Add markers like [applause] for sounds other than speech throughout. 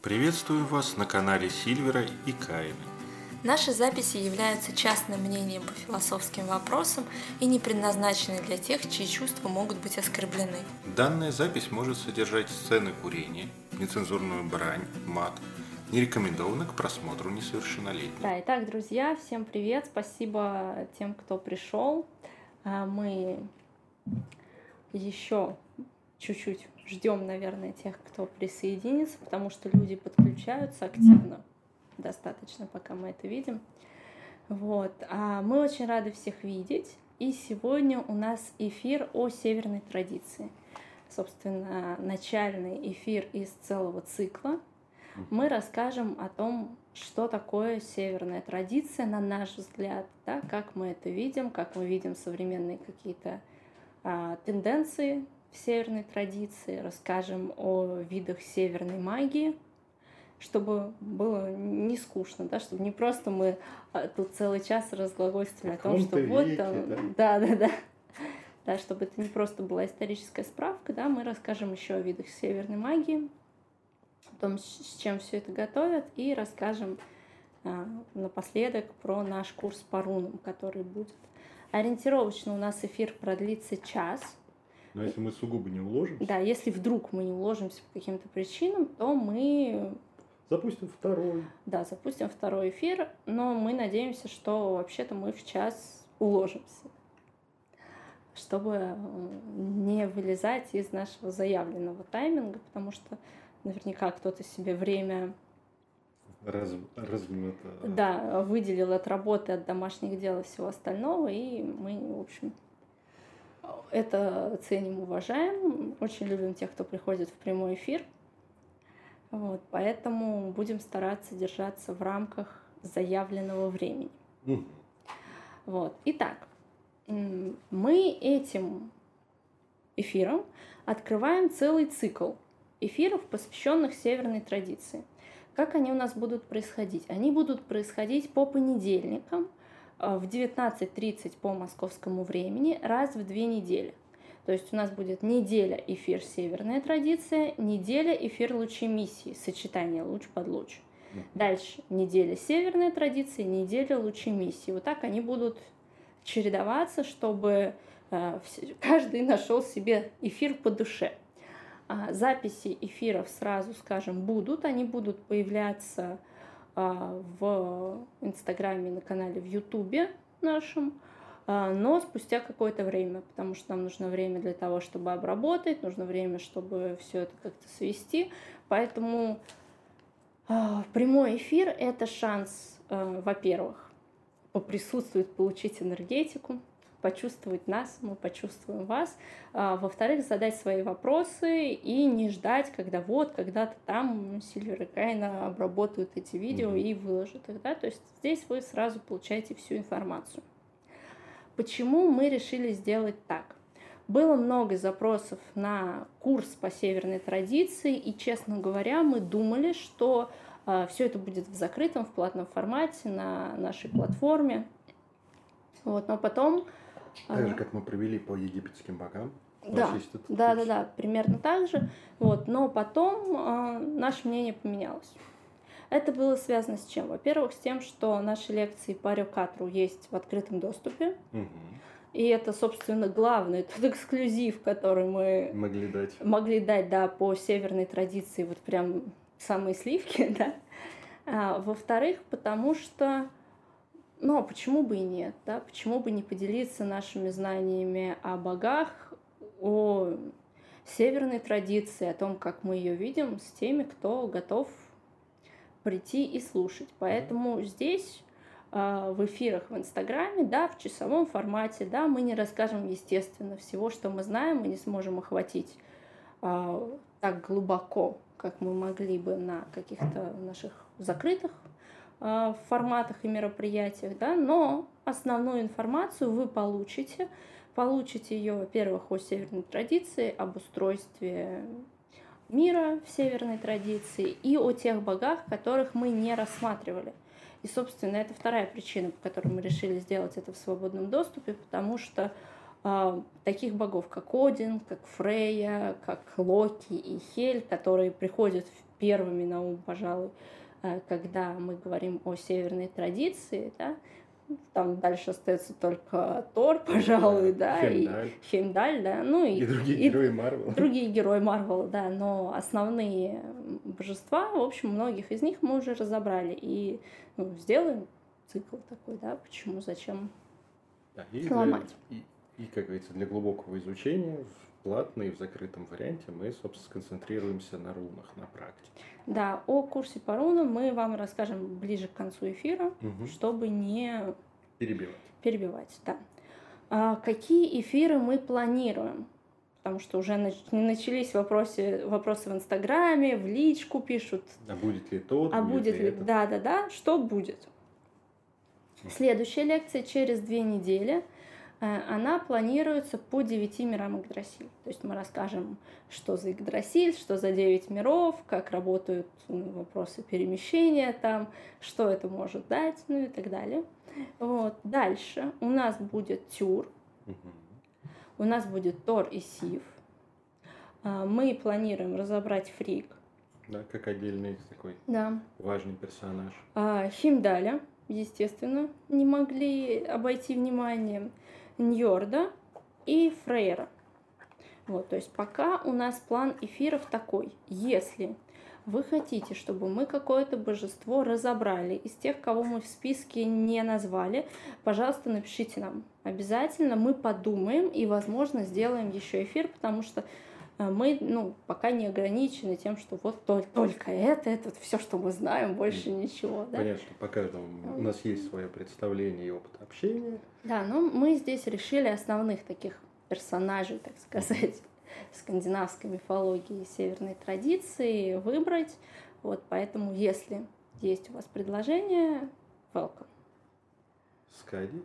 Приветствую вас на канале Сильвера и Каина. Наши записи являются частным мнением по философским вопросам и не предназначены для тех, чьи чувства могут быть оскорблены. Данная запись может содержать сцены курения, нецензурную брань, мат, не рекомендовано к просмотру несовершеннолетних. Да, итак, друзья, всем привет, спасибо тем, кто пришел. А, мы еще чуть-чуть ждем, наверное, тех, кто присоединится, потому что люди подключаются активно достаточно, пока мы это видим. Вот. А мы очень рады всех видеть. И сегодня у нас эфир о северной традиции. Собственно, начальный эфир из целого цикла. Мы расскажем о том, что такое северная традиция, на наш взгляд, да, как мы это видим, как мы видим современные какие-то а, тенденции в северной традиции, расскажем о видах северной магии, чтобы было не скучно, да, чтобы не просто мы а, тут целый час разглагольствовали о том, что вот там, да, да, да, да, чтобы это не просто была историческая справка, да, мы расскажем еще о видах северной магии, о том, с чем все это готовят, и расскажем а, напоследок про наш курс по рунам, который будет. Ориентировочно у нас эфир продлится час. Но если мы сугубо не уложимся. Да, если вдруг мы не уложимся по каким-то причинам, то мы Запустим второй. Да, запустим второй эфир, но мы надеемся, что вообще-то мы в час уложимся, чтобы не вылезать из нашего заявленного тайминга, потому что наверняка кто-то себе время Раз, размета. Да, выделил от работы, от домашних дел и всего остального, и мы, в общем, это ценим, уважаем, очень любим тех, кто приходит в прямой эфир – вот, поэтому будем стараться держаться в рамках заявленного времени. Mm. Вот. Итак, мы этим эфиром открываем целый цикл эфиров, посвященных северной традиции. Как они у нас будут происходить? Они будут происходить по понедельникам в 19.30 по московскому времени раз в две недели. То есть у нас будет неделя эфир северная традиция, неделя эфир лучемиссии, сочетание луч под луч. Дальше неделя северная традиция, неделя лучемиссии. Вот так они будут чередоваться, чтобы э, каждый нашел себе эфир по душе. А записи эфиров сразу, скажем, будут. Они будут появляться в Инстаграме, на канале в Ютубе нашем. А, но спустя какое-то время, потому что нам нужно время для того, чтобы обработать, нужно время, чтобы все это как-то свести. Поэтому а, прямой эфир — это шанс, а, во-первых, поприсутствовать, получить энергетику, почувствовать нас, мы почувствуем вас. Во-вторых, задать свои вопросы и не ждать, когда вот, когда-то там Сильвер и Кайна обработают эти видео mm-hmm. и выложат их. Да? То есть здесь вы сразу получаете всю информацию. Почему мы решили сделать так? Было много запросов на курс по северной традиции, и, честно говоря, мы думали, что э, все это будет в закрытом, в платном формате на нашей платформе. Вот, но потом... Так же, как мы провели по египетским богам. Да, да, да, да, примерно так же. Вот, но потом э, наше мнение поменялось. Это было связано с чем? Во-первых, с тем, что наши лекции по Рюкатру есть в открытом доступе. Угу. И это, собственно, главный тот эксклюзив, который мы могли дать. Могли дать, да, по северной традиции, вот прям самые сливки, [laughs] да. А, во-вторых, потому что, ну, а почему бы и нет, да, почему бы не поделиться нашими знаниями о богах, о северной традиции, о том, как мы ее видим, с теми, кто готов прийти и слушать. Поэтому здесь а, в эфирах в Инстаграме, да, в часовом формате, да, мы не расскажем, естественно, всего, что мы знаем, мы не сможем охватить а, так глубоко, как мы могли бы на каких-то наших закрытых а, форматах и мероприятиях, да, но основную информацию вы получите, получите ее, во-первых, о северной традиции, об устройстве мира в северной традиции и о тех богах, которых мы не рассматривали. И, собственно, это вторая причина, по которой мы решили сделать это в свободном доступе, потому что э, таких богов, как Один, как Фрейя, как Локи и Хель, которые приходят первыми на ум, пожалуй, э, когда мы говорим о северной традиции, да, там дальше остается только Тор, [laughs] пожалуй, да, Хемдаль. и Хемдаль, да, ну и, И другие герои Марвела. другие герои Марвела, да, но основные божества, в общем, многих из них мы уже разобрали и ну, сделаем цикл такой, да, почему, зачем Да, и, для- ломать. и, и, как говорится, для глубокого изучения и в закрытом варианте мы, собственно, сконцентрируемся на рунах, на практике. Да, о курсе по рунам мы вам расскажем ближе к концу эфира, Мгм. чтобы не Перебивать. перебивать, да. А какие эфиры мы планируем? Потому что уже нач- начались вопросы, вопросы в Инстаграме, в личку пишут, А будет ли тот, а будет ли... этот? Да, да, да, что будет? Следующая лекция через две недели. Э, Она планируется по девяти мирам Игдрасиль. То есть мы расскажем, что за Игдрасиль, что за девять миров, как работают ну, вопросы перемещения там, что это может дать, ну и так далее. Вот. Дальше у нас будет Тюр, у нас будет Тор и Сив. А, Мы планируем разобрать Фрик. Да, как отдельный такой Да. важный персонаж. А, Химдаля, естественно, не могли обойти вниманием. Ньорда и Фрейра. Вот, то есть пока у нас план эфиров такой. Если вы хотите, чтобы мы какое-то божество разобрали из тех, кого мы в списке не назвали, пожалуйста, напишите нам. Обязательно мы подумаем и, возможно, сделаем еще эфир, потому что мы, ну, пока не ограничены тем, что вот только, только это, это все, что мы знаем, больше ничего, да? Понятно, что по каждому у нас есть свое представление и опыт общения. Да, но мы здесь решили основных таких персонажей, так сказать, [laughs] скандинавской мифологии и северной традиции выбрать. Вот поэтому, если есть у вас предложение, welcome. Скади?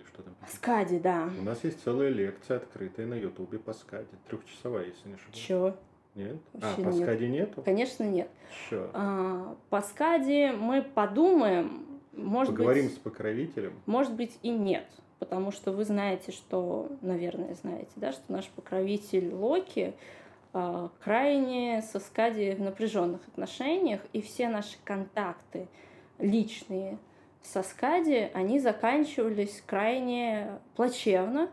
Или что там? Скади, да. У нас есть целая лекция, открытая на Ютубе по Скади. Трехчасовая, если не ошибаюсь. Чё? Нет? Вообще а, по нет. Скади нету? Конечно, нет. Чё? А, по Скади мы подумаем, может Поговорим быть, с покровителем. может быть и нет. Потому что вы знаете, что, наверное, знаете, да, что наш покровитель Локи а, крайне со Скади в напряженных отношениях, и все наши контакты личные со Скади, они заканчивались крайне плачевно.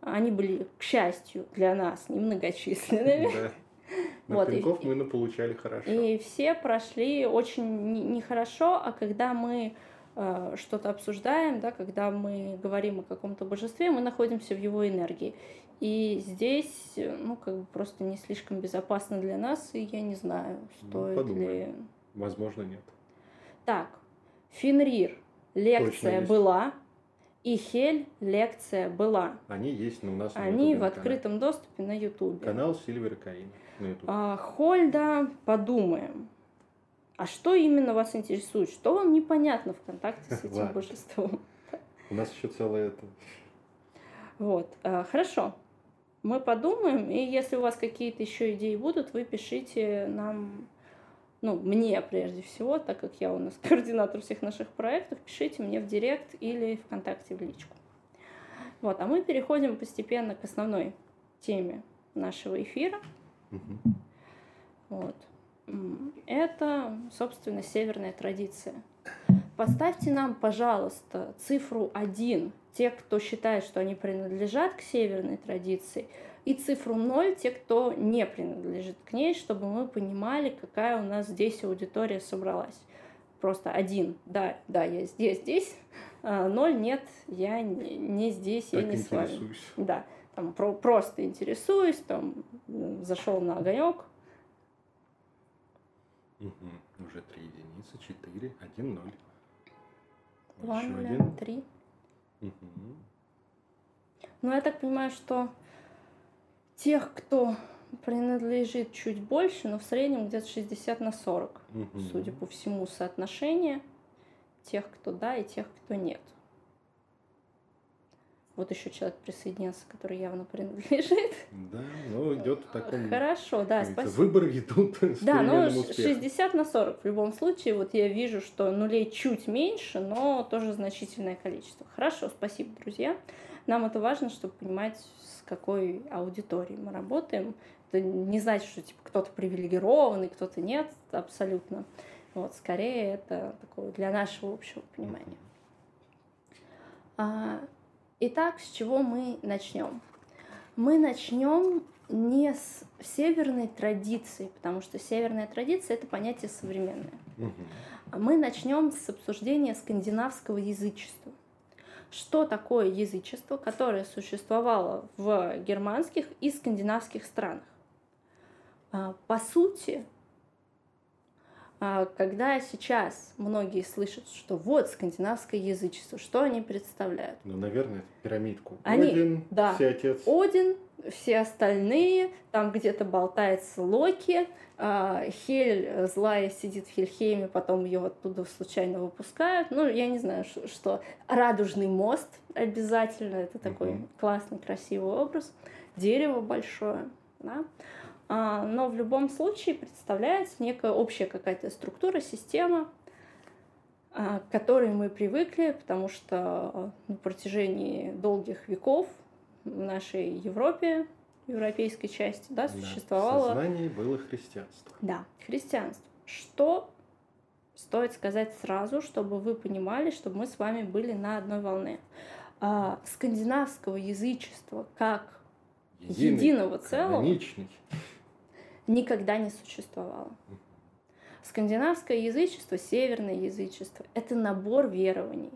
Они были, к счастью, для нас немногочисленными. Да. [laughs] На Вот, и- мы получали хорошо. И все прошли очень не- нехорошо, а когда мы э, что-то обсуждаем, да, когда мы говорим о каком-то божестве, мы находимся в его энергии. И здесь, э, ну, как бы просто не слишком безопасно для нас, и я не знаю, Ну, стоит ли... подумаем. Возможно, нет. Так, Фенрир, лекция была, и Хель, лекция была. Они есть, но у нас на Они в открытом доступе на Ютубе. Канал Сильвер Каин на Ютубе. А, Хольда, подумаем. А что именно вас интересует? Что вам непонятно в контакте с этим [laughs] божеством? У нас еще целое это. Вот, а, хорошо. Мы подумаем, и если у вас какие-то еще идеи будут, вы пишите нам, ну, мне прежде всего, так как я у нас [laughs] координатор всех наших проектов, пишите мне в директ или ВКонтакте в личку. Вот, а мы переходим постепенно к основной теме нашего эфира. Мгм. Вот. Это, собственно, северная традиция. Поставьте нам, пожалуйста, цифру 1, те, кто считает, что они принадлежат к северной традиции, и цифру 0, те, кто не принадлежит к ней, чтобы мы понимали, какая у нас здесь аудитория собралась. Просто один, да, да, я здесь, здесь, а, ноль, нет, я не, не здесь, я Так не с вами. Да, там про- просто интересуюсь, там зашел на огонек, Мгм. Уже три единицы, четыре, один, ноль. два нуля, три. Мгм. Ну, я так понимаю, что тех, кто принадлежит чуть больше, но в среднем где-то 60 на 40, Мгм. судя по всему, соотношение тех, кто да, и тех, кто нет. Вот еще человек присоединился, который явно принадлежит. Да, ну идет в таком... Хорошо, да, спасибо. Выборы идут [laughs] с Да, ну успехом. 60 на 40. В любом случае, вот я вижу, что нулей чуть меньше, но тоже значительное количество. Хорошо, спасибо, друзья. Нам это важно, чтобы понимать, с какой аудиторией мы работаем. это не значит, что типа кто-то привилегированный, кто-то нет, абсолютно. Вот, скорее это такое для нашего общего понимания. А, итак, с чего мы начнем? Мы начнем не с северной традиции, потому что северная традиция это понятие современное. Мы начнем с обсуждения скандинавского язычества. Что такое язычество, которое существовало в германских и скандинавских странах? А, по сути, а, когда сейчас многие слышат, что вот скандинавское язычество, что они представляют? Ну, наверное, пирамидку. Они, Один, да, все отец. Один, все остальные, там где-то болтается Локи, а, Хель злая сидит в Хельхейме, потом ее оттуда случайно выпускают. Ну, я не знаю, что, радужный мост обязательно, это такой угу. классный, красивый образ. Дерево большое, да. А, но в любом случае представляется некая общая какая-то структура, система, а, к которой мы привыкли, потому что на протяжении долгих веков в нашей Европе, европейской части, да, существовало... Да, в сознании было христианство. Да, христианство. Что стоит сказать сразу, чтобы вы понимали, чтобы мы с вами были на одной волне. А, скандинавского язычества как Единый, единого целого никогда не существовало. Скандинавское язычество, северное язычество — это набор верований,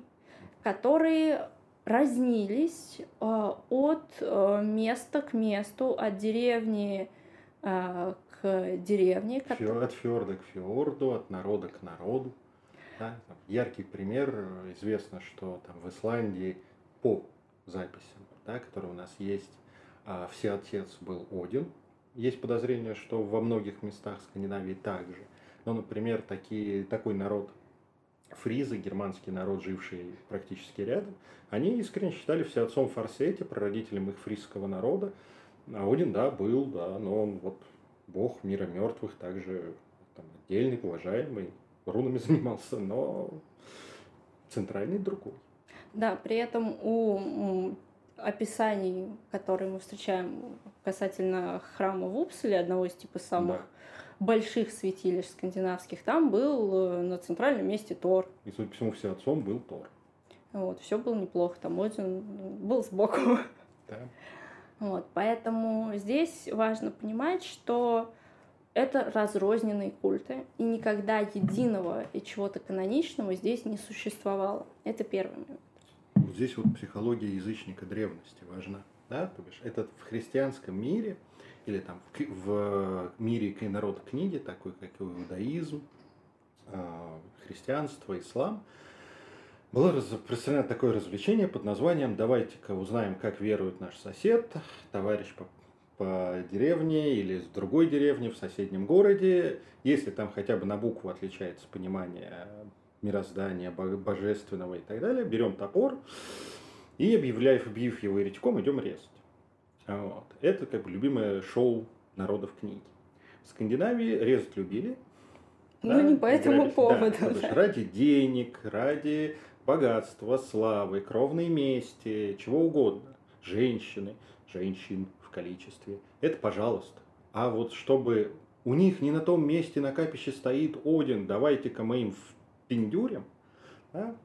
которые разнились э, от э, места к месту, от деревни э, к деревне. От фьорда к фьорду, от народа к народу. Да? Яркий пример. Известно, что там в Исландии по записям, да, которые у нас есть, все отец был Один, есть подозрение, что во многих местах Скандинавии также. Но, например, такие, такой народ фризы, германский народ, живший практически рядом, они искренне считали все отцом Форсете, прародителем их фризского народа. А Один, да, был, да, но он вот бог мира мертвых, также там, отдельный, уважаемый, рунами [laughs] занимался, но центральный другой. Да, при этом у описаний, которые мы встречаем касательно храма в Упселе, одного из типа самых да. Больших святилищ скандинавских, там был э, на центральном месте Тор. И, судя по всему, все отцом был Тор. Вот, все было неплохо, там Один был сбоку. [laughs] Да. Вот, поэтому здесь важно понимать, что это разрозненные культы, и никогда единого и чего-то каноничного здесь не существовало. Это первый момент. Вот здесь вот психология язычника древности важна. Да? То бишь, это в христианском мире или там в, в мире народа книги, такой как иудаизм, а, христианство, ислам, было распространено такое развлечение под названием «Давайте-ка узнаем, как верует наш сосед, товарищ по, по деревне или с другой деревни в соседнем городе. Если там хотя бы на букву отличается понимание мироздания, божественного и так далее, берем топор и, объявляя, объявив его еретиком, идем резать. Вот. Это как бы любимое шоу народов книги. В Скандинавии резать любили. Ну, да, не по этому поводу. Да, да. Ради денег, ради богатства, славы, кровной мести, чего угодно. Женщины, женщин в количестве. Это пожалуйста. А вот чтобы у них не на том месте на капище стоит Один, давайте-ка мы им пиндюрем, да,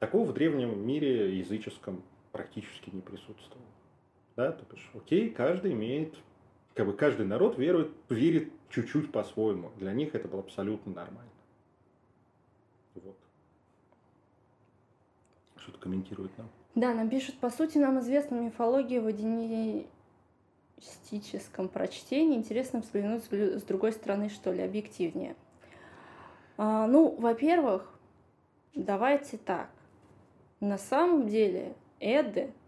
такого в древнем мире языческом практически не присутствовало. Да, то есть, окей, каждый имеет, как бы каждый народ верует, верит чуть-чуть по-своему. Для них это было абсолютно нормально. Вот. Что-то комментирует нам. Да, нам пишут, по сути, нам известна мифология в одинистическом прочтении. Интересно взглянуть с другой стороны, что ли, объективнее. А, ну, во-первых, давайте так. На самом деле Эды –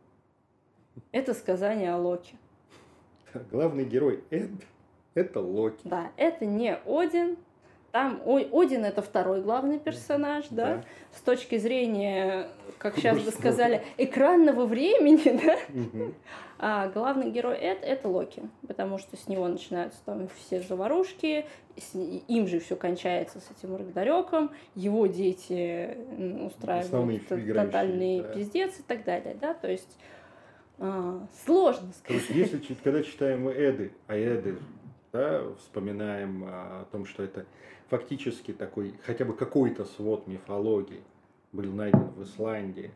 это сказание о Локи. Главный герой Эд – это Локи. Да, это не Один, там Один это второй главный персонаж, да, да. с точки зрения, как сейчас бы сказали, экранного времени, [laughs] да. А главный герой это, это Локи, потому что с него начинаются там все заварушки, им же все кончается с этим Рагдарёком, его дети устраивают тотальный да. пиздец и так далее, да, то есть А, сложно сказать. То есть, если когда читаем Эды, а Эды, да, вспоминаем о том, что это фактически такой, хотя бы какой-то свод мифологии был найден в Исландии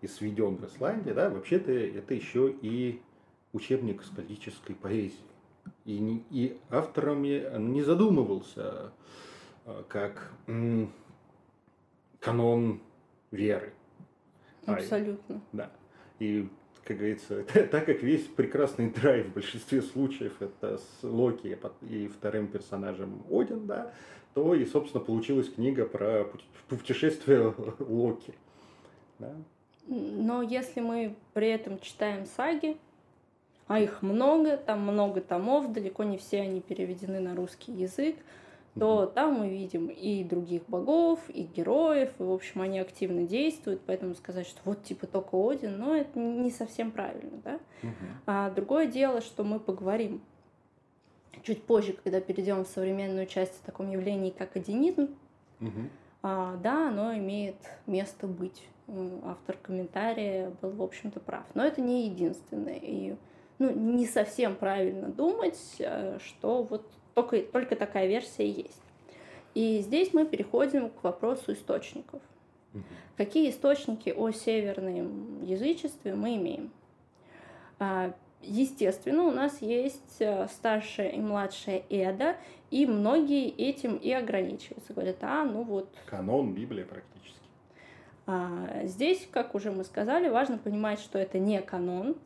и сведен в Исландии, да, вообще-то это еще и учебник скальдической поэзии. И, не, и автором не задумывался а, как м, канон веры. Абсолютно. А, да. И, как говорится, [laughs] так как весь прекрасный драйв в большинстве случаев это с Локи и вторым персонажем Один, да, то и, собственно, получилась книга про путешествие [laughs] Локи. Да. Но если мы при этом читаем саги, а их много, там много томов, далеко не все они переведены на русский язык, то там мы видим и других богов, и героев, и, в общем, они активно действуют, поэтому сказать, что вот типа только Один, но это не совсем правильно, да. А другое дело, что мы поговорим чуть позже, когда перейдем в современную часть о таком явлении, как одинизм, а, да, оно имеет место быть. Автор комментария был, в общем-то, прав. Но это не единственное. И ну, не совсем правильно думать, э, что вот только, только такая версия есть. И здесь мы переходим к вопросу источников. Какие источники о северном язычестве мы имеем? А, естественно, у нас есть э, старшая и младшая Эда, и многие этим и ограничиваются. Говорят, а, ну вот... Канон Библия практически. А, здесь, как уже мы сказали, важно понимать, что это не канон,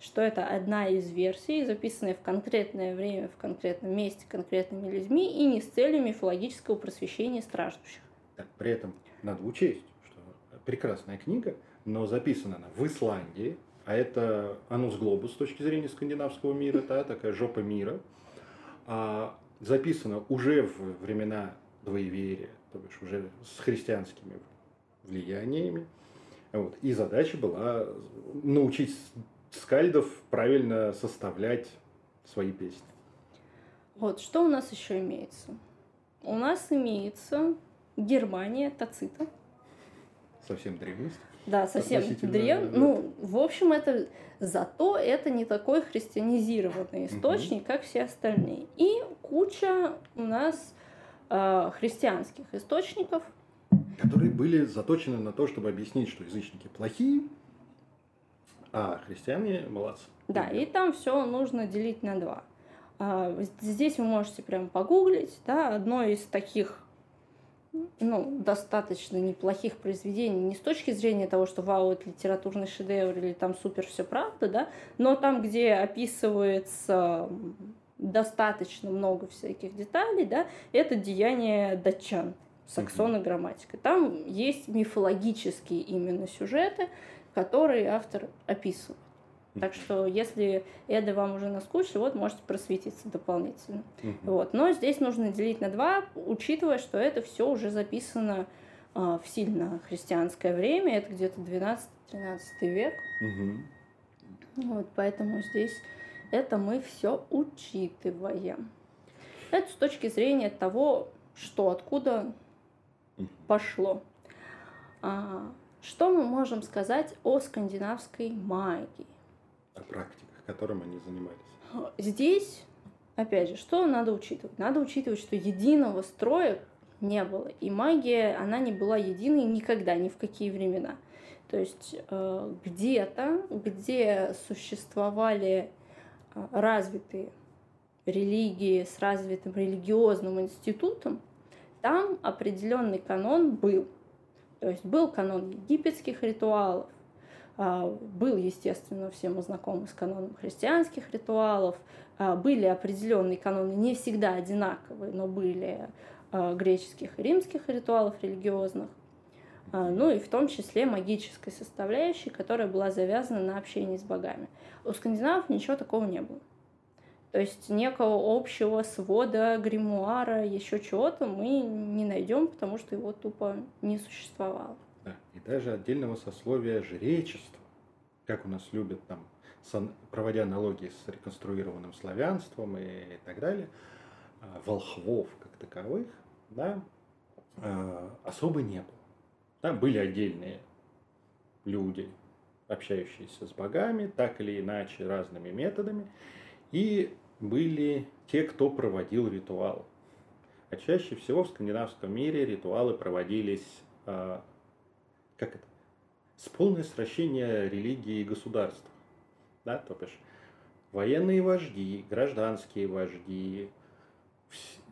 что это одна из версий, записанная в конкретное время, в конкретном месте, конкретными людьми и не с целью мифологического просвещения страждущих. Так, при этом надо учесть, что прекрасная книга, но записана она в Исландии, а это анус глобус с точки зрения скандинавского мира, да, такая жопа мира, а записана уже в времена двоеверия, то бишь уже с христианскими влияниями. Вот. И задача была научить скальдов правильно составлять свои песни. Вот, что у нас еще имеется? У нас имеется Германия Тацита. Совсем древность. Да, совсем древний. Ну, в общем, это зато это не такой христианизированный источник, угу. как все остальные. И куча у нас э, христианских источников. Которые были заточены на то, чтобы объяснить, что язычники плохие, а христиане молодцы. Да, и там все нужно делить на два. А, здесь вы можете прям погуглить, да, одно из таких ну, достаточно неплохих произведений, не с точки зрения того, что вау, это литературный шедевр или там супер все правда, да, но там, где описывается достаточно много всяких деталей, да, это деяние датчан, саксона грамматика. Там есть мифологические именно сюжеты, который автор описывает. Так что, если Эда вам уже наскучила, вот можете просветиться дополнительно. Uh-huh. Вот. Но здесь нужно делить на два, учитывая, что это все уже записано э, в сильно христианское время, это где-то 12-13 век. Uh-huh. Вот, поэтому здесь это мы все учитываем. Это с точки зрения того, что откуда uh-huh. пошло. А, что мы можем сказать о скандинавской магии? О практиках, которым они занимались. Здесь, опять же, что надо учитывать? Надо учитывать, что единого строя не было. И магия, она не была единой никогда, ни в какие времена. То есть э, где-то, где существовали э, развитые религии с развитым религиозным институтом, там определенный канон был – то есть был канон египетских ритуалов, а, был, естественно, все мы знакомы с каноном христианских ритуалов, а, были определенные каноны, не всегда одинаковые, но были а, греческих и римских ритуалов религиозных, ну и в том числе магической составляющей, которая была завязана на общении с богами. У скандинавов ничего такого не было. То есть некого общего свода, гримуара, еще чего-то мы не найдем, потому что его тупо не существовало. Да, и даже отдельного сословия жречества, как у нас любят там, проводя аналогии с реконструированным славянством и так далее, а, волхвов как таковых, да, а, особо не было. Да, были отдельные люди, общающиеся с богами, так или иначе, разными методами. И были те, кто проводил ритуал. А чаще всего в скандинавском мире ритуалы проводились, а, как это, с полное сращение религии и государства. Да, то бишь, военные вожди, гражданские вожди,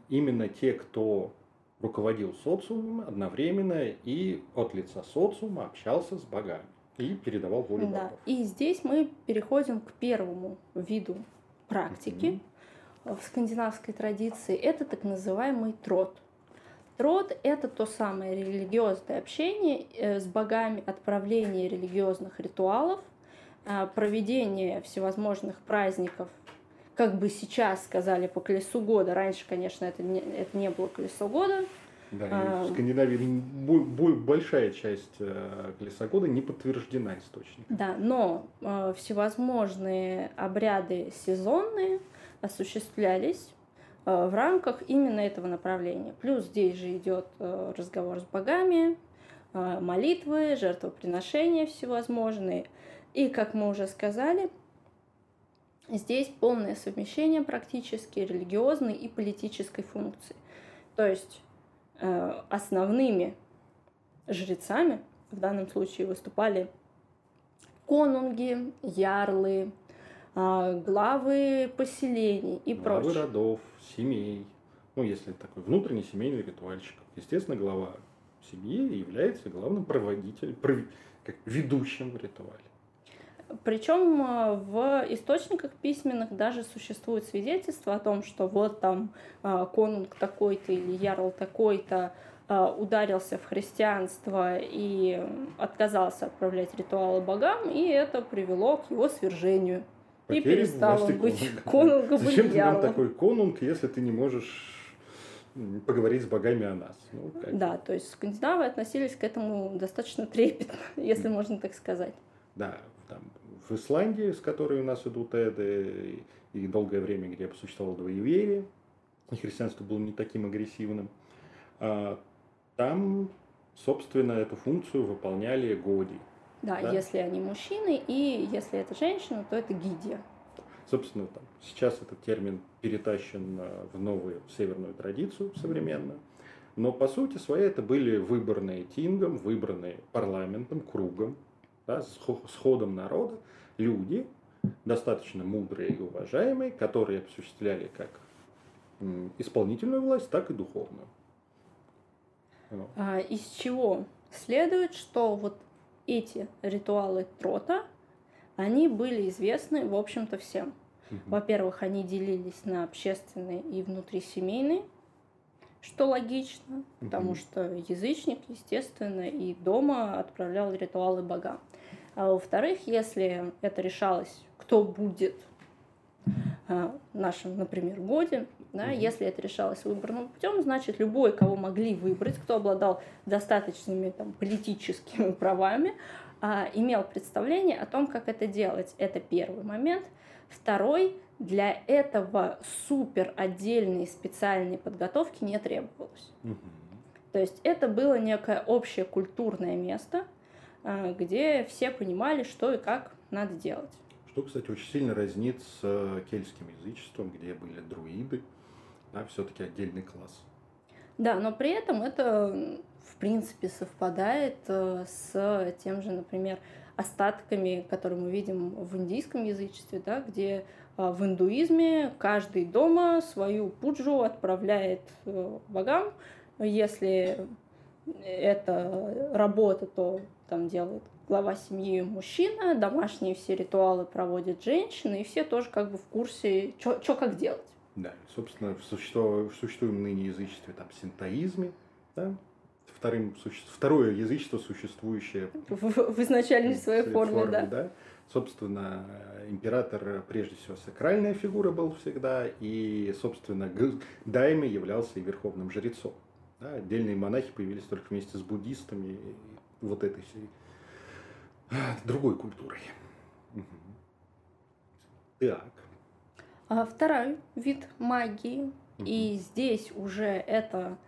именно те, кто руководил социумом одновременно и от лица социума общался с богами и передавал волю да. богов. И здесь мы переходим к первому виду практики mm-hmm. в скандинавской традиции. Это так называемый трот. Трот – это то самое религиозное общение э, с богами, отправление религиозных ритуалов, э, проведение всевозможных праздников как бы сейчас сказали по колесу года. Раньше, конечно, это не, это не было колесо года. Да, а, в Скандинавии большая часть э, года не подтверждена источником. Да, но э, всевозможные обряды сезонные осуществлялись э, в рамках именно этого направления. Плюс здесь же идет э, разговор с богами, э, молитвы, жертвоприношения всевозможные. И, как мы уже сказали, Здесь полное совмещение практически религиозной и политической функции. То есть основными жрецами в данном случае выступали конунги, ярлы, э, главы поселений и главы прочее. родов, семей. Ну, если такой внутренний семейный ритуальщик. Естественно, глава семьи является главным проводителем, как ведущим в ритуале. Причем э, в источниках письменных даже существует свидетельство о том, что вот там э, конунг такой-то или ярл такой-то э, ударился в христианство и отказался отправлять ритуалы богам, и это привело к его свержению. Потери и перестал он быть [laughs] конунгом Зачем или нам такой конунг, если ты не можешь поговорить с богами о нас. Ну, да, то есть скандинавы относились к этому достаточно трепетно, [laughs] если можно так сказать. Да, там, в Исландии, с которой у нас идут эды, и долгое время, где существовало двоеверие, и христианство было не таким агрессивным, а, там, собственно, эту функцию выполняли годи. Да, да, если они мужчины, и если это женщина, то это гидия. Собственно, там, сейчас этот термин перетащен а, в новую северную традицию современную. Но по сути своей это были выборные тингом, выбранные парламентом, кругом, да, с ходом народа, люди, достаточно мудрые и уважаемые, которые осуществляли как исполнительную власть, так и духовную. А, из чего следует, что вот эти ритуалы трота, они были известны, в общем-то, всем. Угу. Во-первых, они делились на общественные и внутрисемейные, что логично, потому что язычник, естественно, и дома отправлял ритуалы богам. А во-вторых, если это решалось, кто будет а, нашим, например, годе, да, mm если это решалось выборным путем, значит, любой, кого могли выбрать, кто обладал достаточными там, политическими [laughs] правами, а, имел представление о том, как это делать. Это первый момент. Второй, для этого супер отдельной специальной подготовки не требовалось. mm То есть это было некое общее культурное место, а, где все понимали, что и как надо делать. Что, кстати, очень сильно разнит с э, кельтским язычеством, где были друиды, да, все-таки отдельный класс. Да, но при этом это, в принципе, совпадает э, с тем же, например, остатками, которые мы видим в индийском язычестве, да, где э, в индуизме каждый дома свою пуджу отправляет богам. Если это работа, то там делает глава семьи мужчина, домашние все ритуалы проводят женщины, и все тоже как бы в курсе, что как делать. Да, собственно, в, существу, в существуемом ныне язычестве, там, синтоизме, да, вторым, второе язычество, существующее в, в изначальной своей форме, форме да. да. Собственно, император, прежде всего, сакральная фигура был всегда, и, собственно, Дайме являлся и верховным жрецом. Да, отдельные монахи появились только вместе с буддистами и вот этой всей а, другой культурой. Так. А второй вид магии, и здесь уже это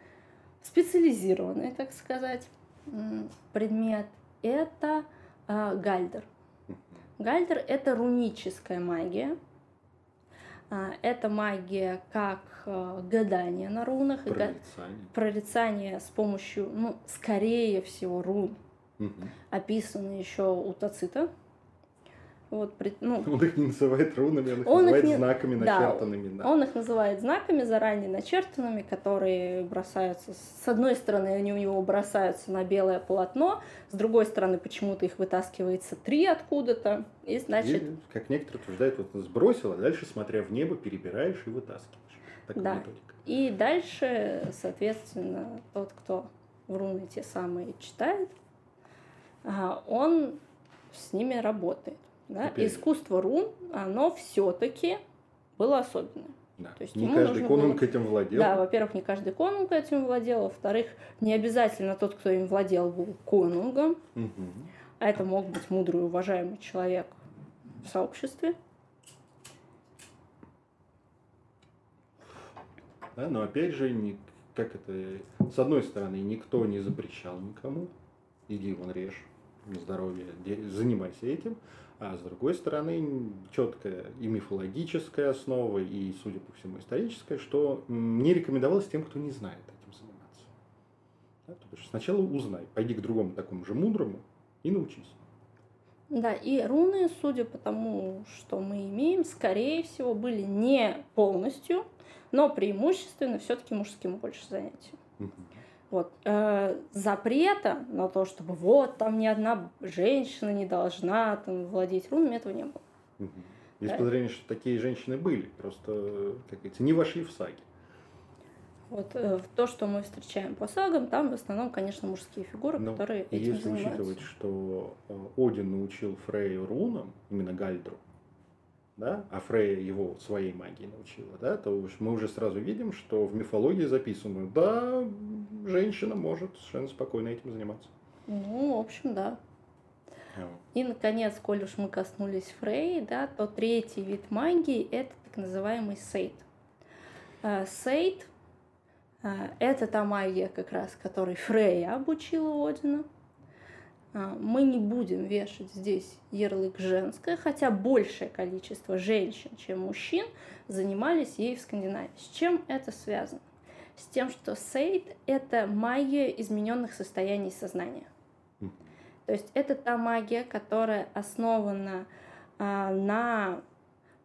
специализированный, так сказать, предмет, это а, гальдер. Гальдер — это руническая магия. А, это магия как э, гадание на рунах. Прорицание. Прорицание с помощью, ну, скорее всего, рун. Угу. Описаны еще у Тацита. Вот, ну, [laughs] он их не называет рунами, он их он называет их не... знаками начертанными. Да, да, он их называет знаками заранее начертанными, которые бросаются... С одной стороны, они у него бросаются на белое полотно, с другой стороны, почему-то их вытаскивается три откуда-то, и значит... И, как некоторые утверждают, вот сбросил, а дальше, смотря в небо, перебираешь и вытаскиваешь. Такая да. Методика. И дальше, соответственно, тот, кто в руны те самые читает, он с ними работает. Да? Теперь... Искусство рун, оно все-таки было особенное. Да. То есть не каждый конунг было... этим владел. Да, во-первых, не каждый конунг этим владел, во-вторых, не обязательно тот, кто им владел, был конунгом, угу. а это мог быть мудрый, уважаемый человек в сообществе. Да, но опять же, не, как это, с одной стороны, никто не запрещал никому, иди вон режь здоровье, занимайся этим. А с другой стороны, четкая и мифологическая основа, и, судя по всему, историческая, что не рекомендовалось тем, кто не знает этим заниматься. Да, то есть сначала узнай, пойди к другому такому же мудрому и научись. Да, и руны, судя по тому, что мы имеем, скорее всего, были не полностью, но преимущественно все-таки мужским больше занятием. Угу. Вот, э, запрета на то, чтобы вот там ни одна женщина не должна там, владеть рунами, этого не было. Угу. Есть да. подозрение, что такие женщины были, просто, как говорится, не вошли в саги. Вот э, то, что мы встречаем по сагам, там в основном, конечно, мужские фигуры, Но которые этим если занимаются. учитывать, что э, Один научил Фрейю рунам, именно Гальдру, да, а Фрея его своей магии научила, да, то уж мы уже сразу видим, что в мифологии записано, да, женщина может совершенно спокойно этим заниматься. Ну, в общем, да. И, наконец, коль уж мы коснулись Фрей, да, то третий вид магии – это так называемый сейт. А, сейт а, – это та магия, как раз, которой Фрейя обучила Одина – а, мы не будем вешать здесь ярлык женское, хотя большее количество женщин, чем мужчин, занимались ей в Скандинавии. С чем это связано? С тем, что сейт – это магия измененных состояний сознания. То есть это та магия, которая основана а, на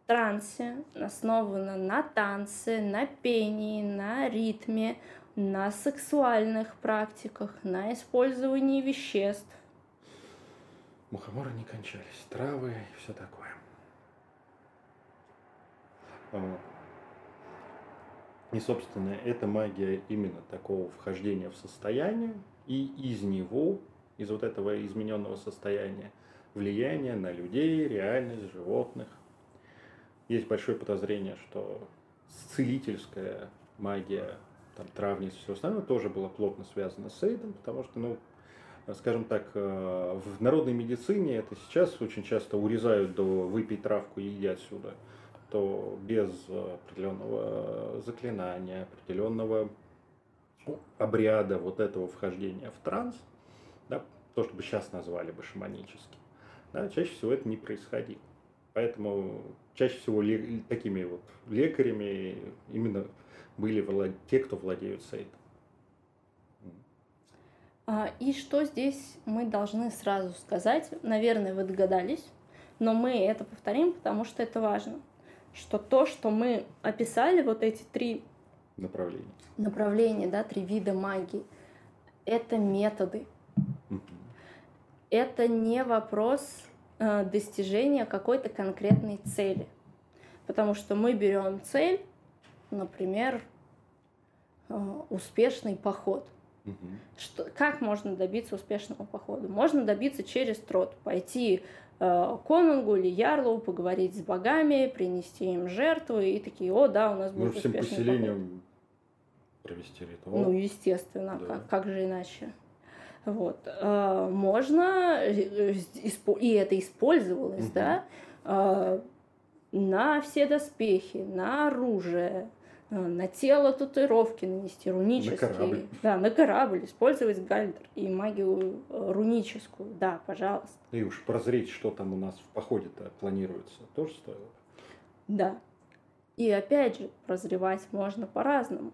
трансе, основана на танце, на пении, на ритме, на сексуальных практиках, на использовании веществ, мухоморы не кончались, травы и все такое. И, собственно, эта магия именно такого вхождения в состояние, и из него, из вот этого измененного состояния, влияние на людей, реальность, животных. Есть большое подозрение, что целительская магия, там, травница и все остальное тоже было плотно связано с Эйдом, потому что, ну, скажем так, э, в народной медицине это сейчас очень часто урезают до выпей травку и иди отсюда, то без определенного заклинания, определенного обряда вот этого вхождения в транс, да, то, что бы сейчас назвали бы шаманическим, да, чаще всего это не происходило. Поэтому чаще всего такими вот лекарями именно были те, кто владеют сейтом. А, и что здесь мы должны сразу сказать? Наверное, вы догадались, но мы это повторим, потому что это важно. Что то, что мы описали, вот эти три направления, направления да, три вида магии, это методы. Это не вопрос э, достижения какой-то конкретной цели. Потому что мы берем цель, например, э, успешный поход. Что, как можно добиться успешного похода? Можно добиться через трот, пойти э, конунгу или ярлу, поговорить с богами, принести им жертву и такие, о, да, у нас будет Может, успешный всем поселением поход. провести ритуал? Ну, естественно, да. как, как же иначе? Вот. Э, можно, э, и это использовалось, угу. да, э, на все доспехи, на оружие, на тело татуировки нанести рунические. На корабль. Да, на корабль, использовать гальдер и магию э, руническую. Да, пожалуйста. И уж прозреть, что там у нас в походе-то планируется, тоже стоило. Да. И опять же, прозревать можно по-разному.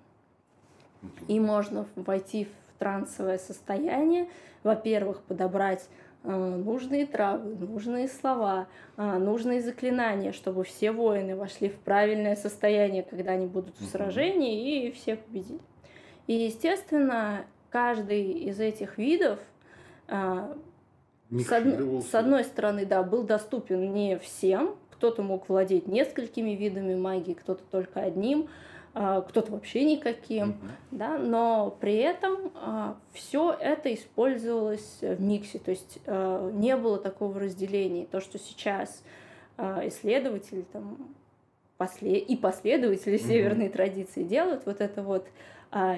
И можно войти в трансовое состояние, во-первых, подобрать э, нужные травы, нужные слова, э, нужные заклинания, чтобы все воины вошли в правильное состояние, когда они будут в сражении, и все победили. И, естественно, каждый из этих видов э, с, од... с одной стороны, да, был доступен не всем, кто-то мог владеть несколькими видами магии, кто-то только одним, а, кто-то вообще никаким, mm-hmm. да, но при этом а, все это использовалось в миксе, то есть а, не было такого разделения. То, что сейчас исследователи там, после... и последователи mm-hmm. северной традиции делают, вот это вот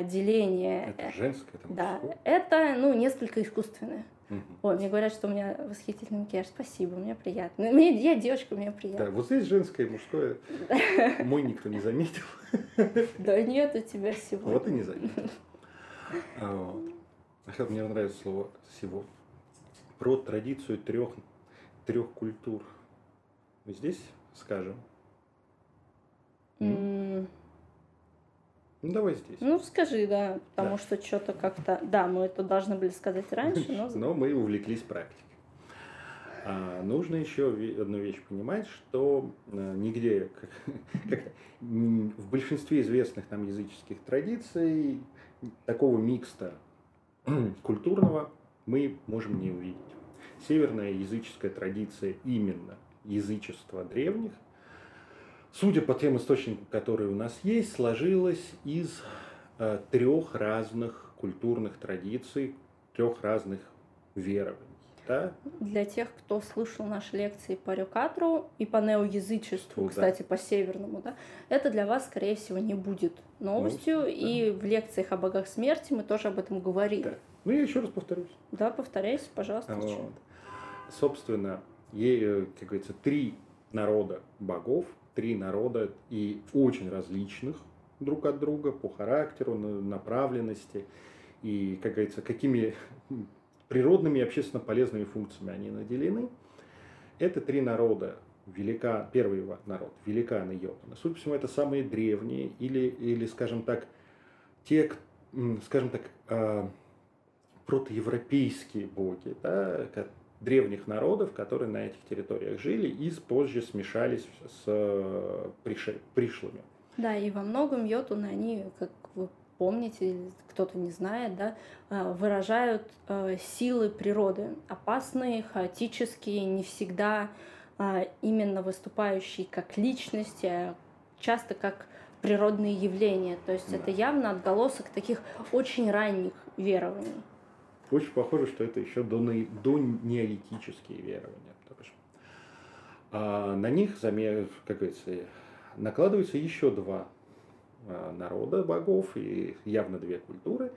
деление. Это женское, это Да, это ну, несколько искусственное. Угу. Ой, мне говорят, что у меня восхитительный макияж. Спасибо, мне приятно. Мне, я девочка, мне приятно. Да, вот здесь женское и мужское. [laughs] Мой никто не заметил. Да нет у тебя всего. Вот и не заметил. А, вот. Мне нравится слово «всего». Про традицию трех, трех культур. Мы здесь скажем. Mm. Ну, давай здесь. Ну, скажи, да, потому да. что что-то как-то... Да, мы это должны были сказать раньше, но... Но мы увлеклись практикой. А, нужно еще одну вещь понимать, что а, нигде, как, [laughs] как, в большинстве известных нам языческих традиций такого микста [clears throat] культурного мы можем не увидеть. Северная языческая традиция именно язычества древних судя по тем источникам, которые у нас есть, сложилась из э, трех разных культурных традиций, трех разных верований. Да? Для тех, кто слышал наши лекции по Рюкатру и по неоязычеству, ну, кстати, да. по северному, да, это для вас, скорее всего, не будет новостью. Ну, и да. в лекциях о богах смерти мы тоже об этом говорили. Да. Ну, я еще раз повторюсь. Да, повторяйся, пожалуйста. Вот. Собственно, ей, как говорится, три народа богов три народа и очень различных друг от друга по характеру, направленности и, как говорится, какими природными и общественно полезными функциями они наделены. Это три народа. Велика, первый народ, великаны Йотуны. Судя по всему, это самые древние или, или скажем так, те, скажем так, э, протоевропейские боги, да, древних народов, которые на этих территориях жили и позже смешались с э, пришлыми. Да, и во многом йотуны, они, как вы помните, кто-то не знает, да, э, выражают э, силы природы, опасные, хаотические, не всегда именно выступающие как личности, а часто как природные явления. То есть да. это явно отголосок таких очень ранних верований. Очень похоже, что это еще до, до неолитические верования. А на них, как говорится, накладываются еще два а, народа богов и явно две культуры.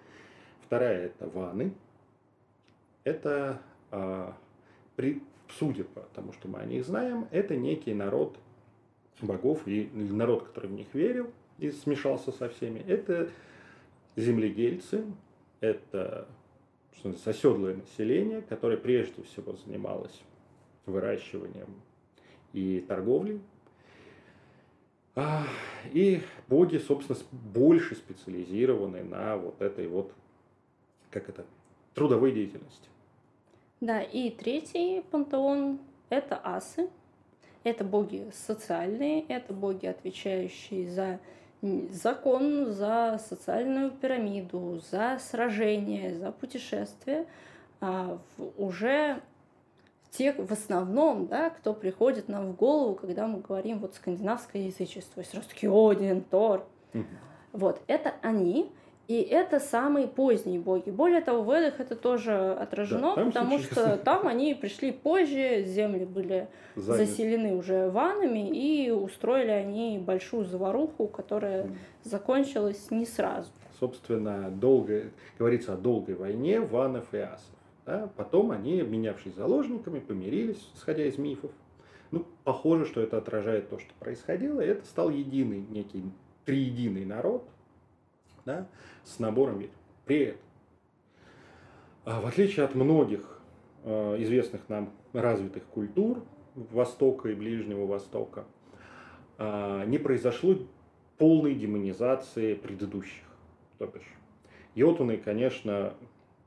Вторая это ваны. Это, а, при, судя по тому, что мы о них знаем, это некий народ богов и народ, который в них верил и смешался со всеми. Это земледельцы, это что оседлое население, которое прежде всего занималось выращиванием и торговлей. А, и боги, собственно, больше специализированы на вот этой вот, как это, трудовой деятельности. Да, и третий пантеон – это асы. Это боги социальные, это боги, отвечающие за закон за социальную пирамиду, за сражение, за путешествие, а уже тех, в основном, да, кто приходит нам в голову, когда мы говорим вот скандинавское язычество, сразу таки Один, Тор. Угу. Вот, это они, и это самые поздние боги. Более того, в Эдах это тоже отражено, да, потому что [laughs] там они пришли позже, земли были Заняты. заселены уже ванами, и устроили они большую заваруху, которая mm. закончилась не сразу. Собственно, долго, говорится о долгой войне ванов и асов. Да? Потом они, обменявшись заложниками, помирились, исходя из мифов. Ну, похоже, что это отражает то, что происходило, и это стал единый некий триединый народ да, с набором веры. При этом, а, в отличие от многих а, известных нам развитых культур Востока и Ближнего Востока, а, не произошло полной демонизации предыдущих. То бишь, йотуны, конечно,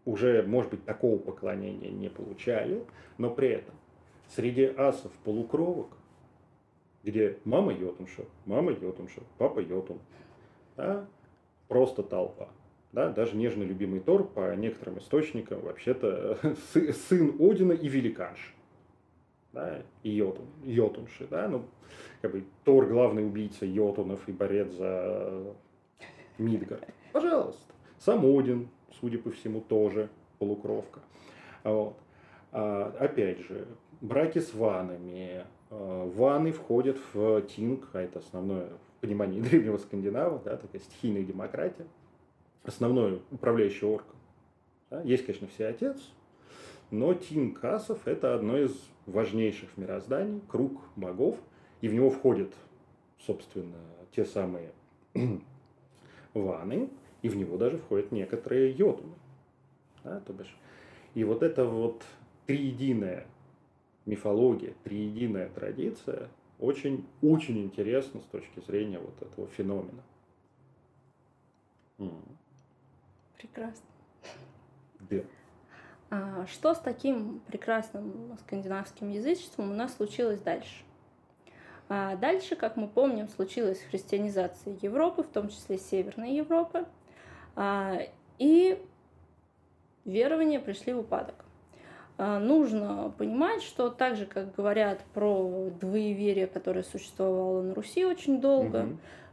уже, может быть, такого поклонения не получали, но при этом среди асов полукровок, где мама йотунша, мама йотунша, папа йотун, да, просто толпа. Да, даже нежно любимый Тор по некоторым источникам вообще-то [laughs] сын Одина и великанш. Да, и Йотун, Йотунши. Да, ну, как бы Тор главный убийца Йотунов и борец за Мидгард. Пожалуйста. Сам Один, судя по всему, тоже полукровка. Вот. А, опять же, браки с ванами. А, ваны входят в тинг, а это основное понимание [laughs] древнего скандинава, да, такая стихийная демократия. Основной управляющий орган. Да. Есть, конечно, все отец, но тинг асов это одно из важнейших в мироздании, круг богов, и в него входят, собственно, те самые [clears throat] ваны, и в него даже входят некоторые йотуны. Да, то бишь. И вот эта вот триединая мифология, триединая традиция очень, очень интересна с точки зрения вот этого феномена. Прекрасно. Да. А что с таким прекрасным скандинавским язычеством у нас случилось дальше? А дальше, как мы помним, случилась христианизация Европы, в том числе Северной Европы, а, и верования пришли в упадок. А, нужно понимать, что так же, как говорят про двоеверие, которое существовало на Руси очень долго,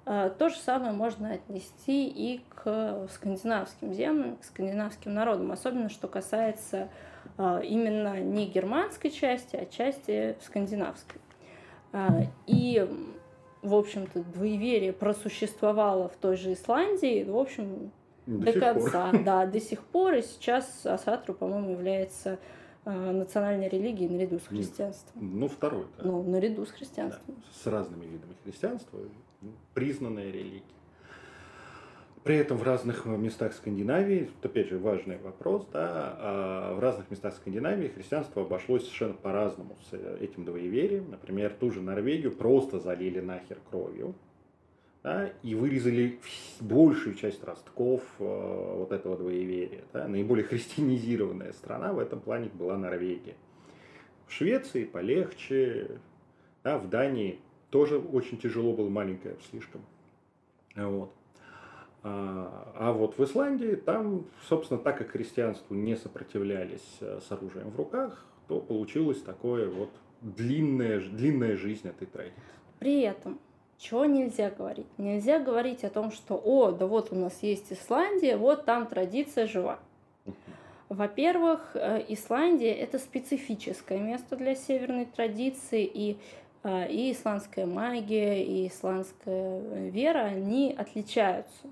угу. то же самое можно отнести и к скандинавским землям, к скандинавским народам, особенно что касается именно не германской части, а части скандинавской. И, в общем-то, двоеверие просуществовало в той же Исландии, в общем, до, до конца, пор. да, до сих пор. И сейчас Асатру, по-моему, является национальной религией наряду с христианством. Ну, второй, да. Ну, наряду с христианством. Да, с разными видами христианства, признанная религия. При этом в разных местах Скандинавии, опять же важный вопрос, да, а в разных местах Скандинавии христианство обошлось совершенно по-разному с этим двоеверием. Например, ту же Норвегию просто залили нахер кровью да, и вырезали большую часть ростков э, вот этого двоеверия. Да. Наиболее христианизированная страна в этом плане была Норвегия. В Швеции полегче, да, в Дании тоже очень тяжело было, маленькая слишком. Вот. А, а вот в Исландии там, собственно, так как христианству не сопротивлялись э, с оружием в руках, то получилось такое вот длинная, длинная жизнь этой традиции. При этом, чего нельзя говорить? Нельзя говорить о том, что, о, да вот у нас есть Исландия, вот там традиция жива. Во-первых, э, Исландия – это специфическое место для северной традиции, и э, и исландская магия, и исландская вера, они отличаются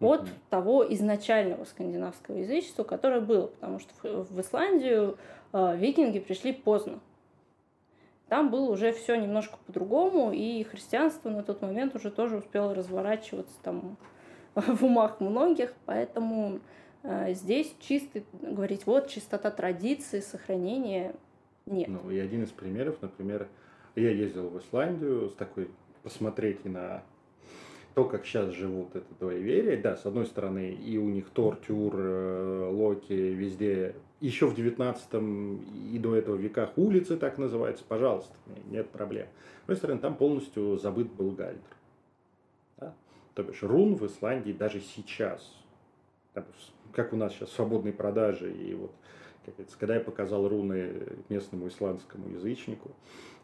от mm-hmm. того изначального скандинавского язычества, которое было, потому что в Исландию э, викинги пришли поздно. Там было уже все немножко по-другому, и христианство на тот момент уже тоже успело разворачиваться там [laughs] в умах многих, поэтому э, здесь чисто говорить, вот чистота традиции, сохранения нет. Ну и один из примеров, например, я ездил в Исландию с такой посмотреть на то, как сейчас живут это двоеверие, да, с одной стороны, и у них Тор, Тюр, э, Локи везде, еще в 19 и до этого веках улицы так называются, пожалуйста, нет проблем. С другой стороны, там полностью забыт был Гальдер. Да? То бишь рун в Исландии даже сейчас, как у нас сейчас свободные продажи, и вот когда я показал руны местному исландскому язычнику,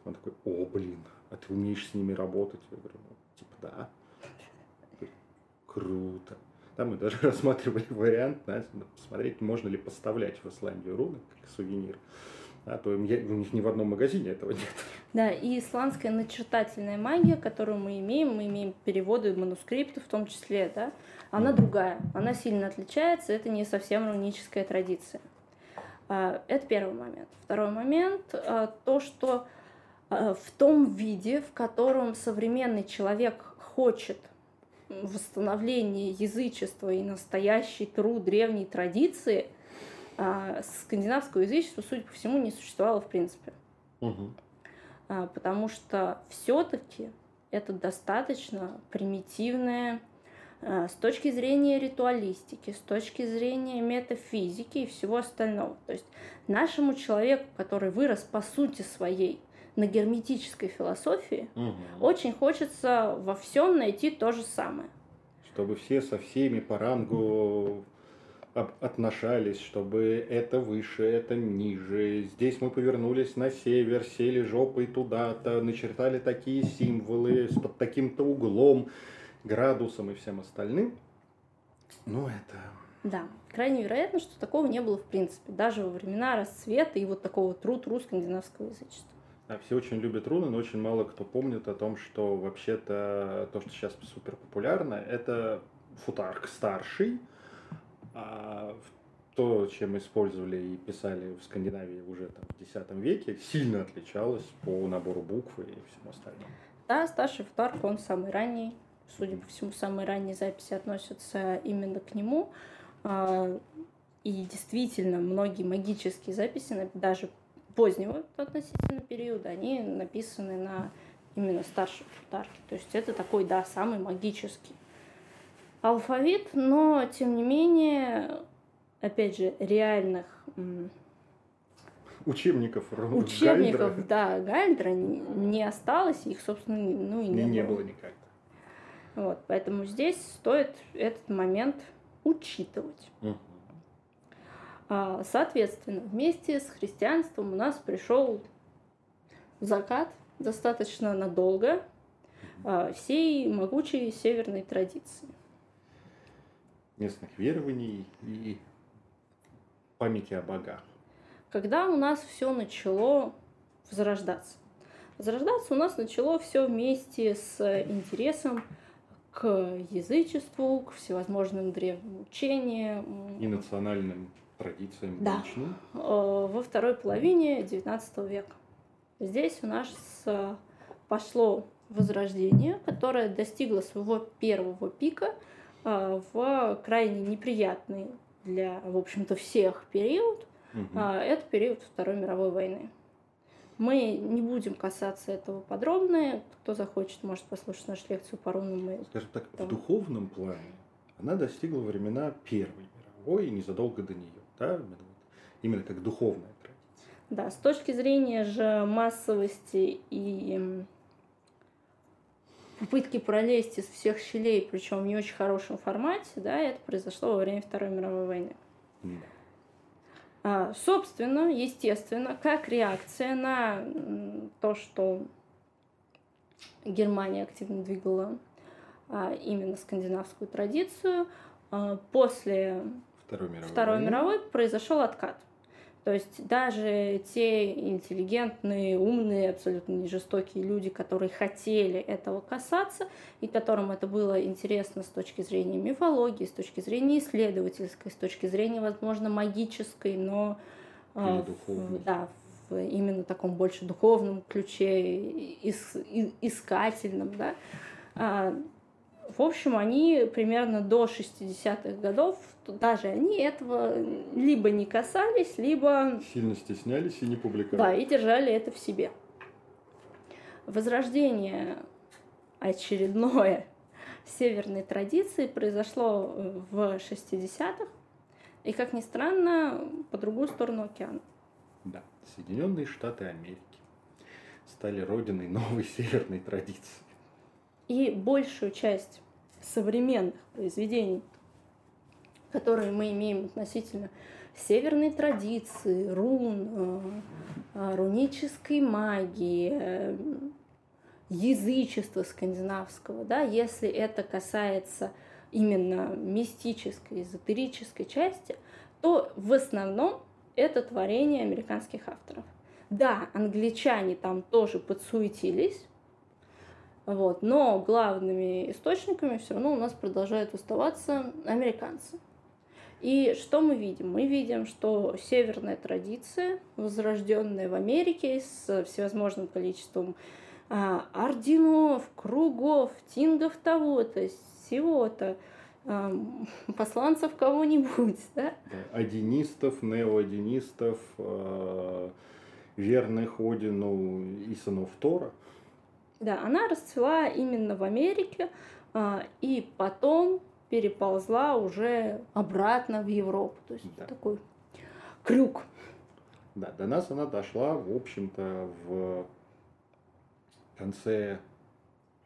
он такой, о, блин, а ты умеешь с ними работать? Я говорю, ну, типа, да. Круто. Там мы даже [laughs] рассматривали вариант, знаете, посмотреть, можно ли поставлять в Исландию руны как сувенир. А то у них ни в одном магазине этого нет. [laughs] Да, и исландская начертательная магия, которую мы имеем, мы имеем переводы манускрипты в том числе, да, она mm. другая, она сильно отличается, это не совсем руническая традиция. А, это первый момент. Второй момент, а, то, что а, в том виде, в котором современный человек хочет восстановление язычества и настоящий труд древней традиции, а, скандинавского язычества, судя по всему, не существовало в принципе. Угу. Потому что все-таки это достаточно примитивное а, с точки зрения ритуалистики, с точки зрения метафизики и всего остального. То есть нашему человеку, который вырос по сути своей на герметической философии, угу. очень хочется во всем найти то же самое. Чтобы все со всеми по рангу отношались, чтобы это выше, это ниже. Здесь мы повернулись на север, сели жопой туда-то, начертали такие символы с под таким-то углом, градусом и всем остальным. Ну, это... Да, крайне вероятно, что такого не было в принципе, даже во времена расцвета и вот такого труд-ру скандинавского язычества. Да, все очень любят руны, но очень мало кто помнит о том, что вообще-то то, что сейчас супер популярно, это футарк старший, а то, чем использовали и писали в Скандинавии уже там, в X веке, сильно отличалось по набору букв и всему остальному. Да, старший футарк, он самый ранний. Судя по всему, самые ранние записи относятся именно к нему. А, и действительно, многие магические записи, даже позднего относительно периода, они написаны на именно старшем футарке. То есть это такой, да, самый магический алфавит, но тем не менее, опять же, реальных учебников учебников, Гальдра. да, Гальдра не осталось, их, собственно, ну и не, не было. было никак. Вот, поэтому здесь стоит этот момент учитывать. Угу. Соответственно, вместе с христианством у нас пришел закат достаточно надолго а, всей могучей северной традиции местных верований и памяти о богах. Когда у нас все начало возрождаться? Возрождаться у нас начало все вместе с интересом к язычеству, к всевозможным древним учениям. И национальным традициям да. личным. Э, во второй половине XIX века. Здесь у нас э, пошло возрождение, которое достигло своего первого пика – а, в крайне неприятный для, в общем-то, всех период. Угу. Это период Второй мировой войны. Мы не будем касаться этого подробно. Кто захочет, может послушать нашу лекцию по рунам. Скажем так, там... в духовном плане она достигла времена Первой мировой и незадолго до нее. Да? Именно как духовная традиция. Да, с точки зрения же массовости и попытки пролезть из всех щелей, причем в не очень хорошем формате, да, это произошло во время Второй мировой войны. Mm. А, собственно, естественно, как реакция на то, что Германия активно двигала а, именно скандинавскую традицию, а, после Второй мировой, Второй мировой произошел откат. То есть даже те интеллигентные, умные, абсолютно не жестокие люди, которые хотели этого касаться и которым это было интересно с точки зрения мифологии, с точки зрения исследовательской, с точки зрения, возможно, магической, но а, в, да, в именно таком больше духовном ключе, ис, искательном, да, а, в общем, они примерно до 60-х годов, даже они этого либо не касались, либо... Сильно стеснялись и не публиковали. Да, и держали это в себе. Возрождение очередное северной традиции произошло в 60-х, и, как ни странно, по другую сторону океана. Да, Соединенные Штаты Америки стали родиной новой северной традиции. И большую часть современных произведений, которые мы имеем относительно северной традиции, рун, э, э, рунической магии, э, язычества скандинавского, да, если это касается именно мистической, эзотерической части, то в основном это творение американских авторов. Да, англичане там тоже подсуетились, вот. Но главными источниками все равно у нас продолжают оставаться американцы. И что мы видим? Мы видим, что северная традиция, возрожденная в Америке с всевозможным количеством а, орденов, кругов, тингов того, то есть чего-то, э, посланцев кого-нибудь, да? одинистов, неоодинистов, э, верных Одину и сынов Тора. Да, она расцвела именно в Америке, э, и потом переползла уже обратно в Европу. То есть да. такой крюк. Да, до нас она дошла, в общем-то, в конце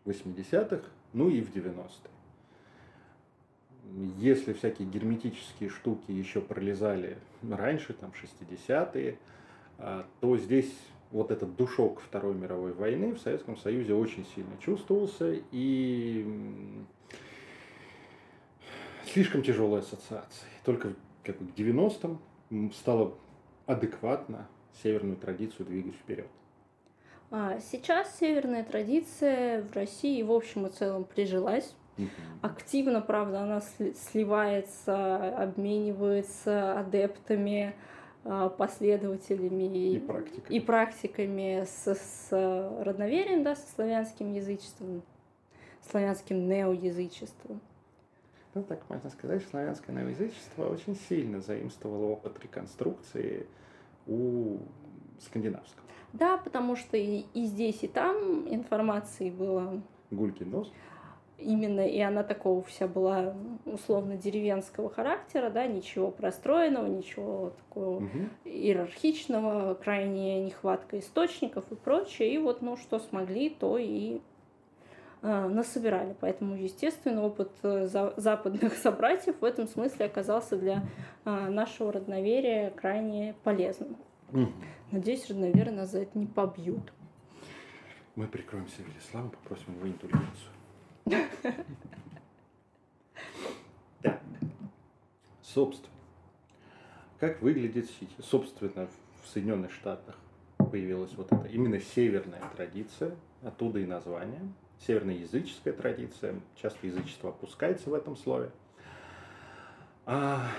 80-х, ну и в 90-е. Если всякие герметические штуки еще пролезали раньше, там 60-е, а, то здесь вот этот душок Второй мировой войны в Советском Союзе очень сильно чувствовался и слишком тяжелая ассоциация. Только как бы, к 90-м стало адекватно северную традицию двигать вперед. А сейчас северная традиция в России в общем и целом прижилась. Угу. Активно, правда, она сливается, обменивается адептами, последователями и практиками, и практиками с, с родноверием, да, со славянским язычеством, славянским неоязычеством. Ну, так можно сказать, славянское неоязычество очень сильно заимствовало опыт реконструкции у скандинавского. Да, потому что и, и здесь, и там информации было... Гулькин нос. Именно, и она такого вся была условно деревенского характера, да, ничего простроенного, ничего такого угу. иерархичного, крайняя нехватка источников и прочее. И вот, ну, что смогли, то и э, насобирали. Поэтому, естественно, опыт э, за, западных [laughs] собратьев в этом смысле оказался для э, нашего родноверия крайне полезным. Угу. Надеюсь, родноверы нас за это не побьют. Мы прикроем Северислава, попросим его интульгенцию. Так. Собственно. Как выглядит собственно, в Соединенных Штатах появилась вот эта именно северная традиция, оттуда и название, северноязыческая традиция, часто язычество опускается в этом слове. А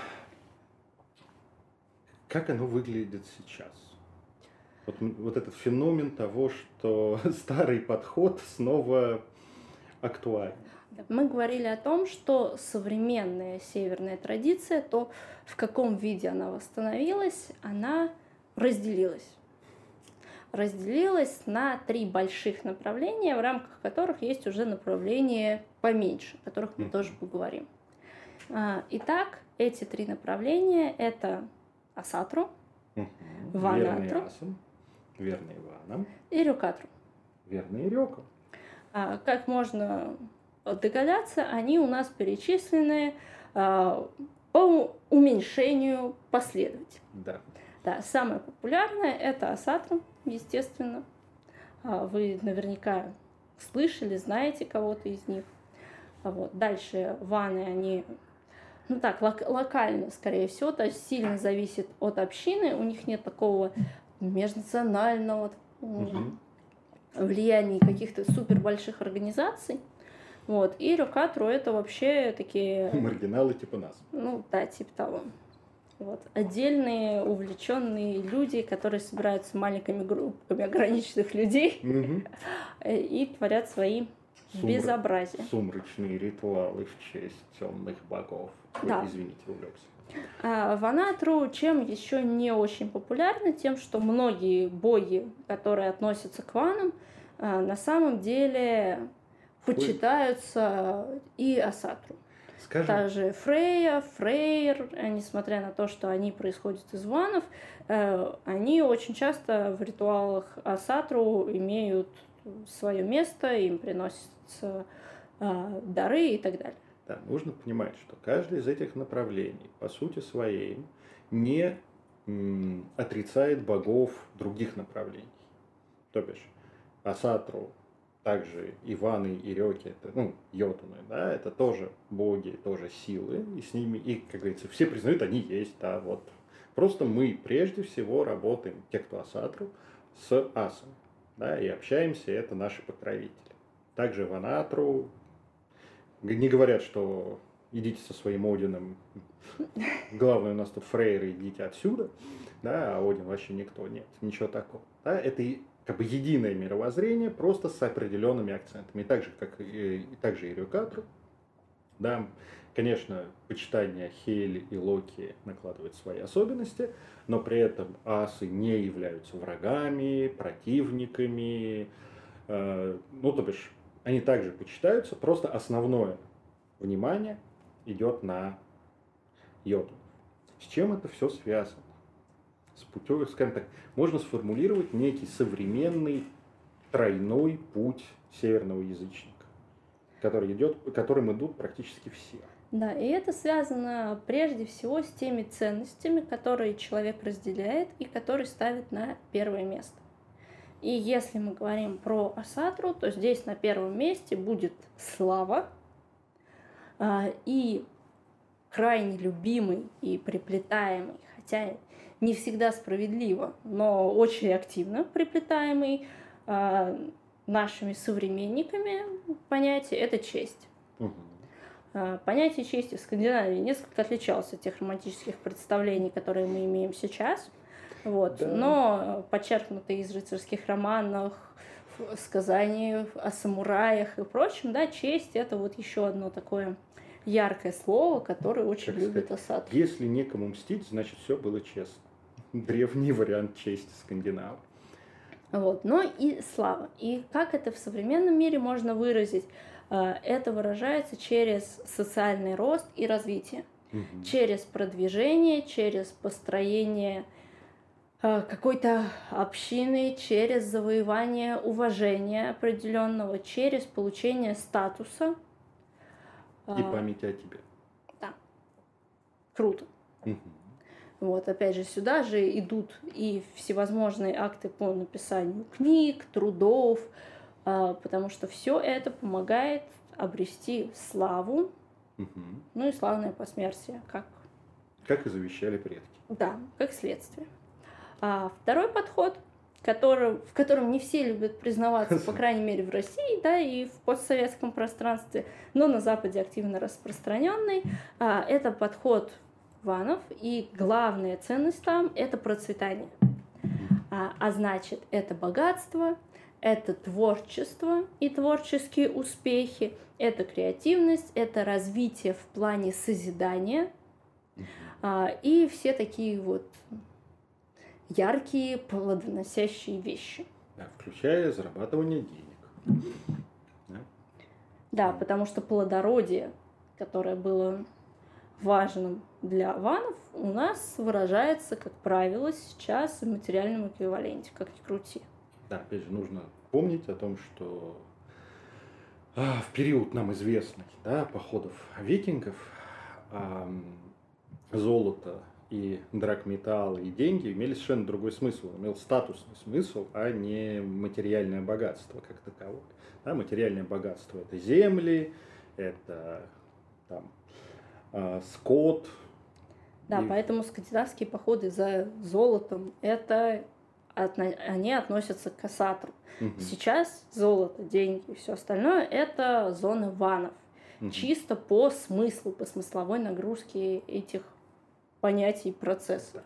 как оно выглядит сейчас? Вот, вот этот феномен того, что [laughs] старый подход снова актуален. Мы говорили о том, что современная северная традиция, то в каком виде она восстановилась, она разделилась. Разделилась на три больших направления, в рамках которых есть уже направления поменьше, о которых мы mm. тоже поговорим. А, итак, эти три направления – это Асатру, угу. Ванатру, верный Иваном и Рюкатру. Верный Рюка. А, как можно догадаться, они у нас перечислены а, по уменьшению последователей. Да. Да, самое популярное это Асатру, естественно. А, вы наверняка слышали, знаете кого-то из них. Вот. Дальше ваны, они ну так, лок- локально, скорее всего, то есть сильно зависит от общины, у них нет такого межнационального угу. Влияния каких-то супер больших организаций. Вот. И Рюкатру это вообще такие... [laughs] Маргиналы типа нас. Ну да, типа того. Вот. Отдельные увлеченные люди, которые собираются маленькими группами ограниченных людей угу. [laughs] и творят свои Сумр... безобразия. Сумрачные ритуалы в честь темных богов. Да. извините, увлекся. А Ванатру чем еще не очень популярна? Тем, что многие боги, которые относятся к ванам, а, на самом деле почитаются и Асатру. Скажем. Также Фрея, Фрейр, э, несмотря на то, что они происходят из ванов, э, они очень часто в ритуалах Асатру имеют свое место, им приносятся а, дары и так далее. Да, нужно понимать, что каждое из этих направлений, по сути своей, не отрицает богов других направлений. То бишь, Асатру, также Иваны и Рёки, это, ну, Йотуны, да, это тоже боги, тоже силы, и с ними, и, как говорится, все признают, они есть, да, вот. Просто мы прежде всего работаем, те, кто Асатру, с Асом, да, и общаемся, это наши покровители. Также Ванатру, не говорят, что идите со своим Одином, главное у нас тут фрейры, идите отсюда, да, а Один вообще никто, нет, ничего такого. Да, это как бы единое мировоззрение, просто с определенными акцентами. И так же, как и, и так же и Рюкатру, Да, конечно, почитание Хейли и Локи накладывает свои особенности, но при этом асы не являются врагами, противниками, э, ну, то бишь, они также почитаются, просто основное внимание идет на йоду. С чем это все связано? С путем, скажем так, можно сформулировать некий современный тройной путь северного язычника, который идет, которым идут практически все. Да, и это связано прежде всего с теми ценностями, которые человек разделяет и которые ставит на первое место. И если мы говорим про Асатру, то здесь на первом месте будет слава а, и крайне любимый и приплетаемый, хотя не всегда справедливо, но очень активно приплетаемый а, нашими современниками понятие – это честь. Угу. Понятие чести в Скандинавии несколько отличалось от тех романтических представлений, которые мы имеем сейчас. Вот. Да. Но подчеркнутые из рыцарских романов, сказаний о самураях и прочем, да, честь это вот еще одно такое яркое слово, которое очень как любит Асад. Если некому мстить, значит все было честно. [laughs] Древний вариант чести скандинавов. Вот. Но и слава. И как это в современном мире можно выразить? Э, это выражается через социальный рост и развитие, угу. через продвижение, через построение какой-то общины, через завоевание уважения определенного, через получение статуса. И э, память о тебе. Да. Круто. Угу. Вот, опять же, сюда же идут и всевозможные акты по написанию книг, трудов, а, потому что все это помогает обрести славу, угу. ну и славное посмертие, как... Как и завещали предки. Да, как следствие. А второй подход, который, в котором не все любят признаваться, по [laughs] крайней мере в России, да, и в постсоветском пространстве, но на Западе активно распространенный, а, это подход ванов, и главная ценность там – это процветание. А, а значит, это богатство, это творчество и творческие успехи, это креативность, это развитие в плане созидания а, и все такие вот яркие, плодоносящие вещи. Да, включая зарабатывание денег. Да? да, потому что плодородие, которое было важным для ванов, у нас выражается, как правило, сейчас в материальном эквиваленте, как ни крути. Да, опять же, нужно помнить о том, что а, в период нам известных да, походов викингов золото и драгметалл и деньги имели совершенно другой смысл, имел статусный смысл, а не материальное богатство как таковое. Да, материальное богатство это земли, это там, э, скот. Да, и... поэтому скандинавские походы за золотом это они относятся к кассатору. Угу. Сейчас золото, деньги и все остальное это зоны ванов. Угу. Чисто по смыслу, по смысловой нагрузке этих понятий процесса.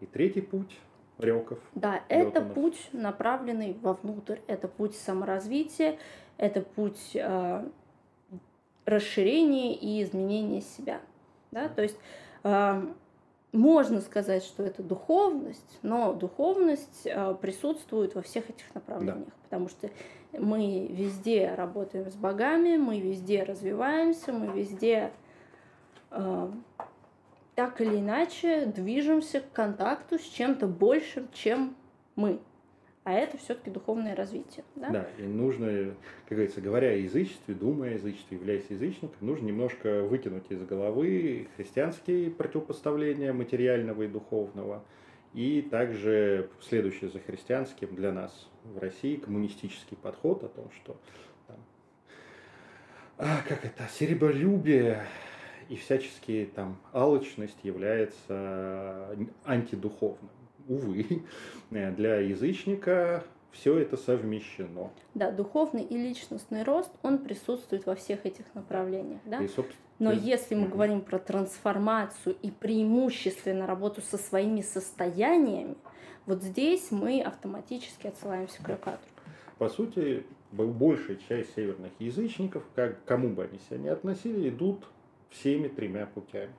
И третий путь реков. Да, это путь, направленный вовнутрь. Это путь саморазвития, это путь э, расширения и изменения себя. Да? То есть э, можно сказать, что это духовность, но духовность э, присутствует во всех этих направлениях, да. потому что мы везде работаем с богами, мы везде развиваемся, мы везде э, так или иначе движемся к контакту с чем-то большим, чем мы а это все-таки духовное развитие. Да? да, и нужно, как говорится, говоря о язычестве, думая о язычестве, являясь язычником, нужно немножко выкинуть из головы христианские противопоставления материального и духовного, и также следующее за христианским для нас в России коммунистический подход о том, что там, а, как это, серебролюбие и всяческие там алчность является антидуховным увы, [laughs] для язычника все это совмещено. Да, духовный и личностный рост, он присутствует во всех этих направлениях. Да? И, Но если мы говорим про трансформацию и преимущественно работу со своими состояниями, вот здесь мы автоматически отсылаемся к локатору. По сути, большая часть северных язычников, как, кому бы они себя ни относили, идут всеми тремя путями.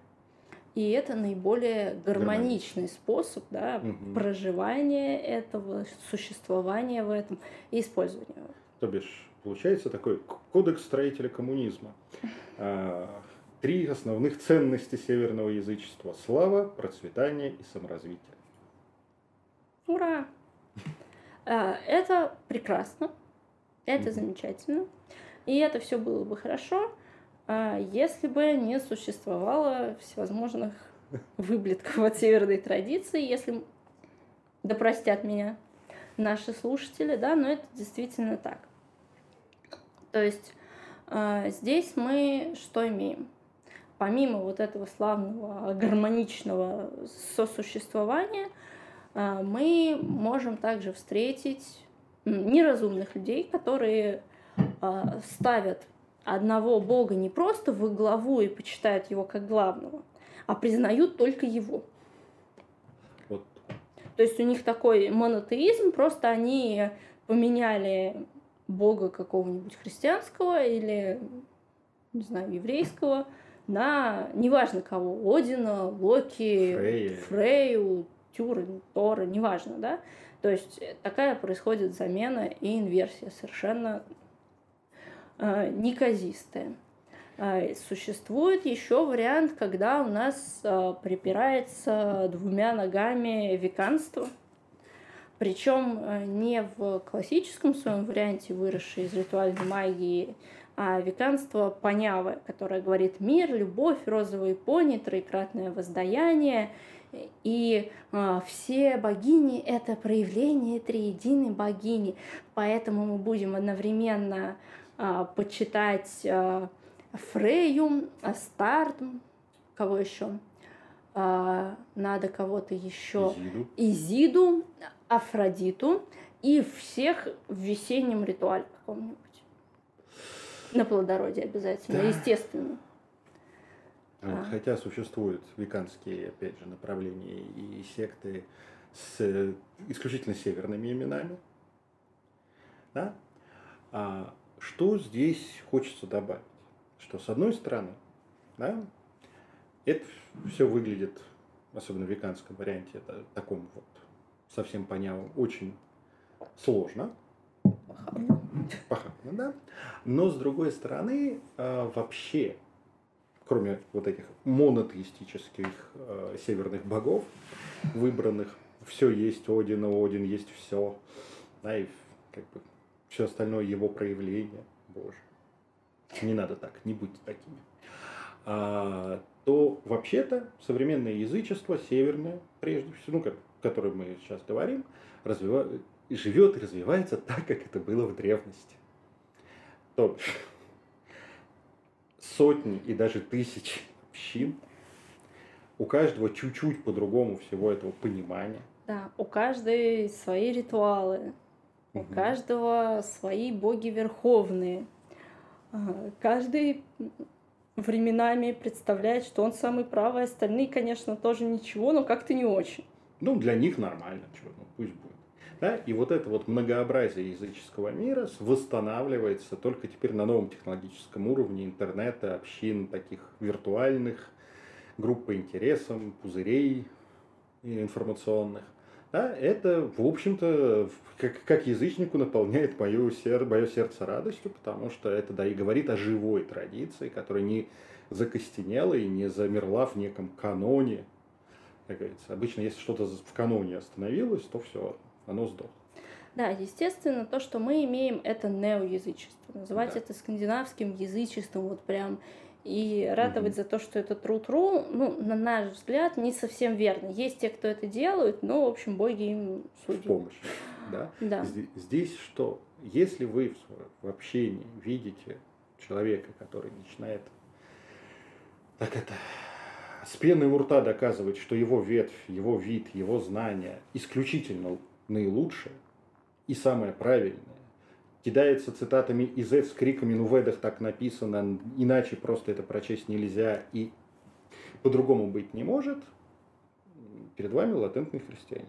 И это наиболее гармоничный способ да, угу. проживания этого, существования в этом и использования. То бишь, получается такой кодекс строителя коммунизма. [laughs] А, три основных ценности северного язычества – слава, процветание и саморазвитие. Ура! [laughs] А, это прекрасно, это замечательно, и это все было бы хорошо – если бы не существовало всевозможных [laughs] выблетков от северной традиции, если да простят меня наши слушатели, да, но это действительно так. То есть э, здесь мы что имеем? Помимо вот этого славного гармоничного сосуществования, э, мы можем также встретить неразумных людей, которые ставят одного Бога не просто в главу и почитают его как главного, а признают только его. Вот. То есть у них такой монотеизм, просто они поменяли Бога какого-нибудь христианского или, не знаю, еврейского на неважно кого, Одина, Локи, Фрея. Фрею, Тюры, Тора, неважно, да? То есть такая происходит замена и инверсия совершенно Э, неказистое. А, существует еще вариант, когда у нас э, припирается двумя ногами веканство. Причем э, не в классическом своем варианте, выросшей из ритуальной магии, а веканство понявы, которое говорит мир, любовь, розовые пони, троекратное воздаяние. И э, все богини — это проявление триединой богини. Поэтому мы будем одновременно а, почитать а, Фрею, Астарт, кого еще? А, надо кого-то еще. Изиду. Изиду, Афродиту и всех в весеннем ритуале каком-нибудь. На плодородие обязательно, да. естественно. Хотя существуют веканские, опять же, направления и секты с исключительно северными именами. Да? А что здесь хочется добавить? Что с одной стороны, да, это все выглядит, особенно в веканском варианте, это таком вот совсем понятно, очень сложно. Похабно. Похабно, да. Но с другой стороны, э, вообще, кроме вот этих монотеистических э, северных богов, выбранных, все есть Один, Один есть все, да, и как бы все остальное его проявление, Боже, не надо так, не будьте такими, а, то вообще-то современное язычество, северное, прежде всего, ну, как, о мы сейчас говорим, развива... живет и развивается так, как это было в древности. То бишь, сотни и даже тысячи общин, у каждого чуть-чуть по-другому всего этого понимания. Да, у каждой свои ритуалы, у каждого свои боги верховные. А, каждый временами представляет, что он самый правый, остальные, конечно, тоже ничего, но как-то не очень. Ну, для них нормально, чего, ну, пусть будет. Да? И вот это вот многообразие языческого мира восстанавливается только теперь на новом технологическом уровне интернета, общин таких виртуальных, групп по интересам, пузырей информационных да, это, в общем-то, как, как язычнику наполняет мое, сер, мое сердце радостью, потому что это, да, и говорит о живой традиции, которая не закостенела и не замерла в неком каноне. Как говорится, обычно, если что-то в каноне остановилось, то все, оно сдохло. Да, естественно, то, что мы имеем, это неоязычество. Называть да. это скандинавским язычеством, вот прям и радовать mm-hmm. за то, что это тру-тру, ну, на наш взгляд, не совсем верно. Есть те, кто это делают, но, в общем, боги им судят. Помощь, да? да. Здесь что? Если вы в общении видите человека, который начинает так это с пеной у рта доказывать, что его ветвь, его вид, его знания исключительно наилучшее и самое правильное, кидается цитатами из с криками «ну в Эдах так написано, иначе просто это прочесть нельзя и по-другому быть не может», перед вами латентный христианин.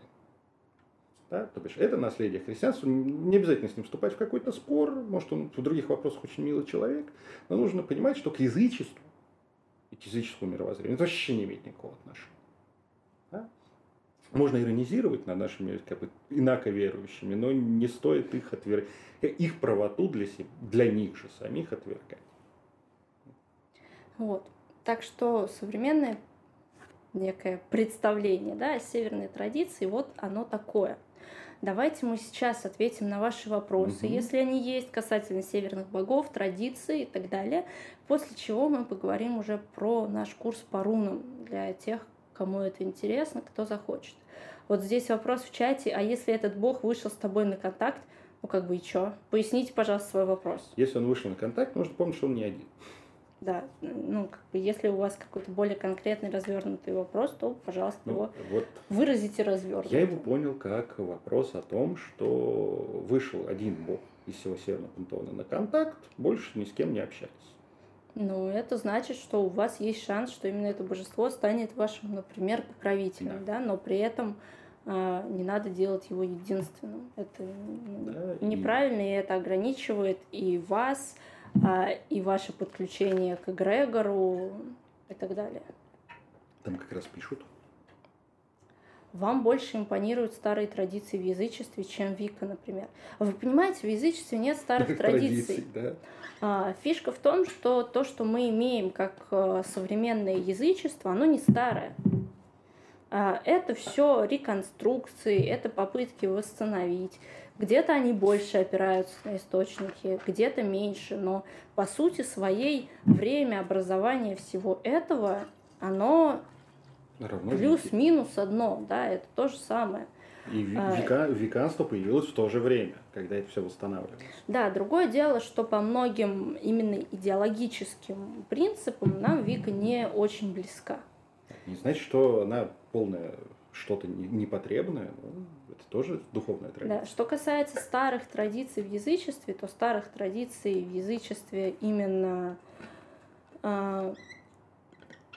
Да? То бишь, это наследие христианства. Не обязательно с ним вступать в какой-то спор. Может, он в других вопросах очень милый человек. Но нужно понимать, что к язычеству и к языческому мировоззрению это вообще не имеет никакого отношения. Можно иронизировать над нашими как бы, инаковерующими, но не стоит их отвергать, их правоту для, себя, для них же самих отвергать. Вот. Так что современное некое представление да, о северной традиции, вот оно такое. Давайте мы сейчас ответим на ваши вопросы, угу. если они есть, касательно северных богов, традиций и так далее. После чего мы поговорим уже про наш курс по рунам для тех, кому это интересно, кто захочет. Вот здесь вопрос в чате, а если этот бог вышел с тобой на контакт, ну как бы и чё? Поясните, пожалуйста, свой вопрос. Если он вышел на контакт, нужно помнить, что он не один. Да, ну, как бы, если у вас какой-то более конкретный развернутый вопрос, то, пожалуйста, ну, его вот выразите развернуто. Я его понял как вопрос о том, что вышел один бог из всего Северного Пантеона на контакт, больше ни с кем не общались. Ну, это значит, что у вас есть шанс, что именно это божество станет вашим, например, покровителем, да, да? но при этом э, не надо делать его единственным. Это ну, да, неправильно, и... и это ограничивает и вас, а, и ваше подключение к эгрегору и так далее. Там как раз пишут. Вам больше импонируют старые традиции в язычестве, чем Вика, например. Вы понимаете, в язычестве нет старых традиций. Да. А, фишка в том, что то, что мы имеем как э, современное язычество, оно не старое. А, это все реконструкции, это попытки восстановить. Где-то они больше опираются на источники, где-то меньше, но по сути своей время образования всего этого, оно плюс-минус одно, да, это то же самое. И века, веканство появилось в то же время, когда это все восстанавливалось. Да, другое дело, что по многим именно идеологическим принципам нам Вика не очень близка. Не значит, что она полная что-то непотребное, но это тоже духовная традиция. Да. Что касается старых традиций в язычестве, то старых традиций в язычестве именно э,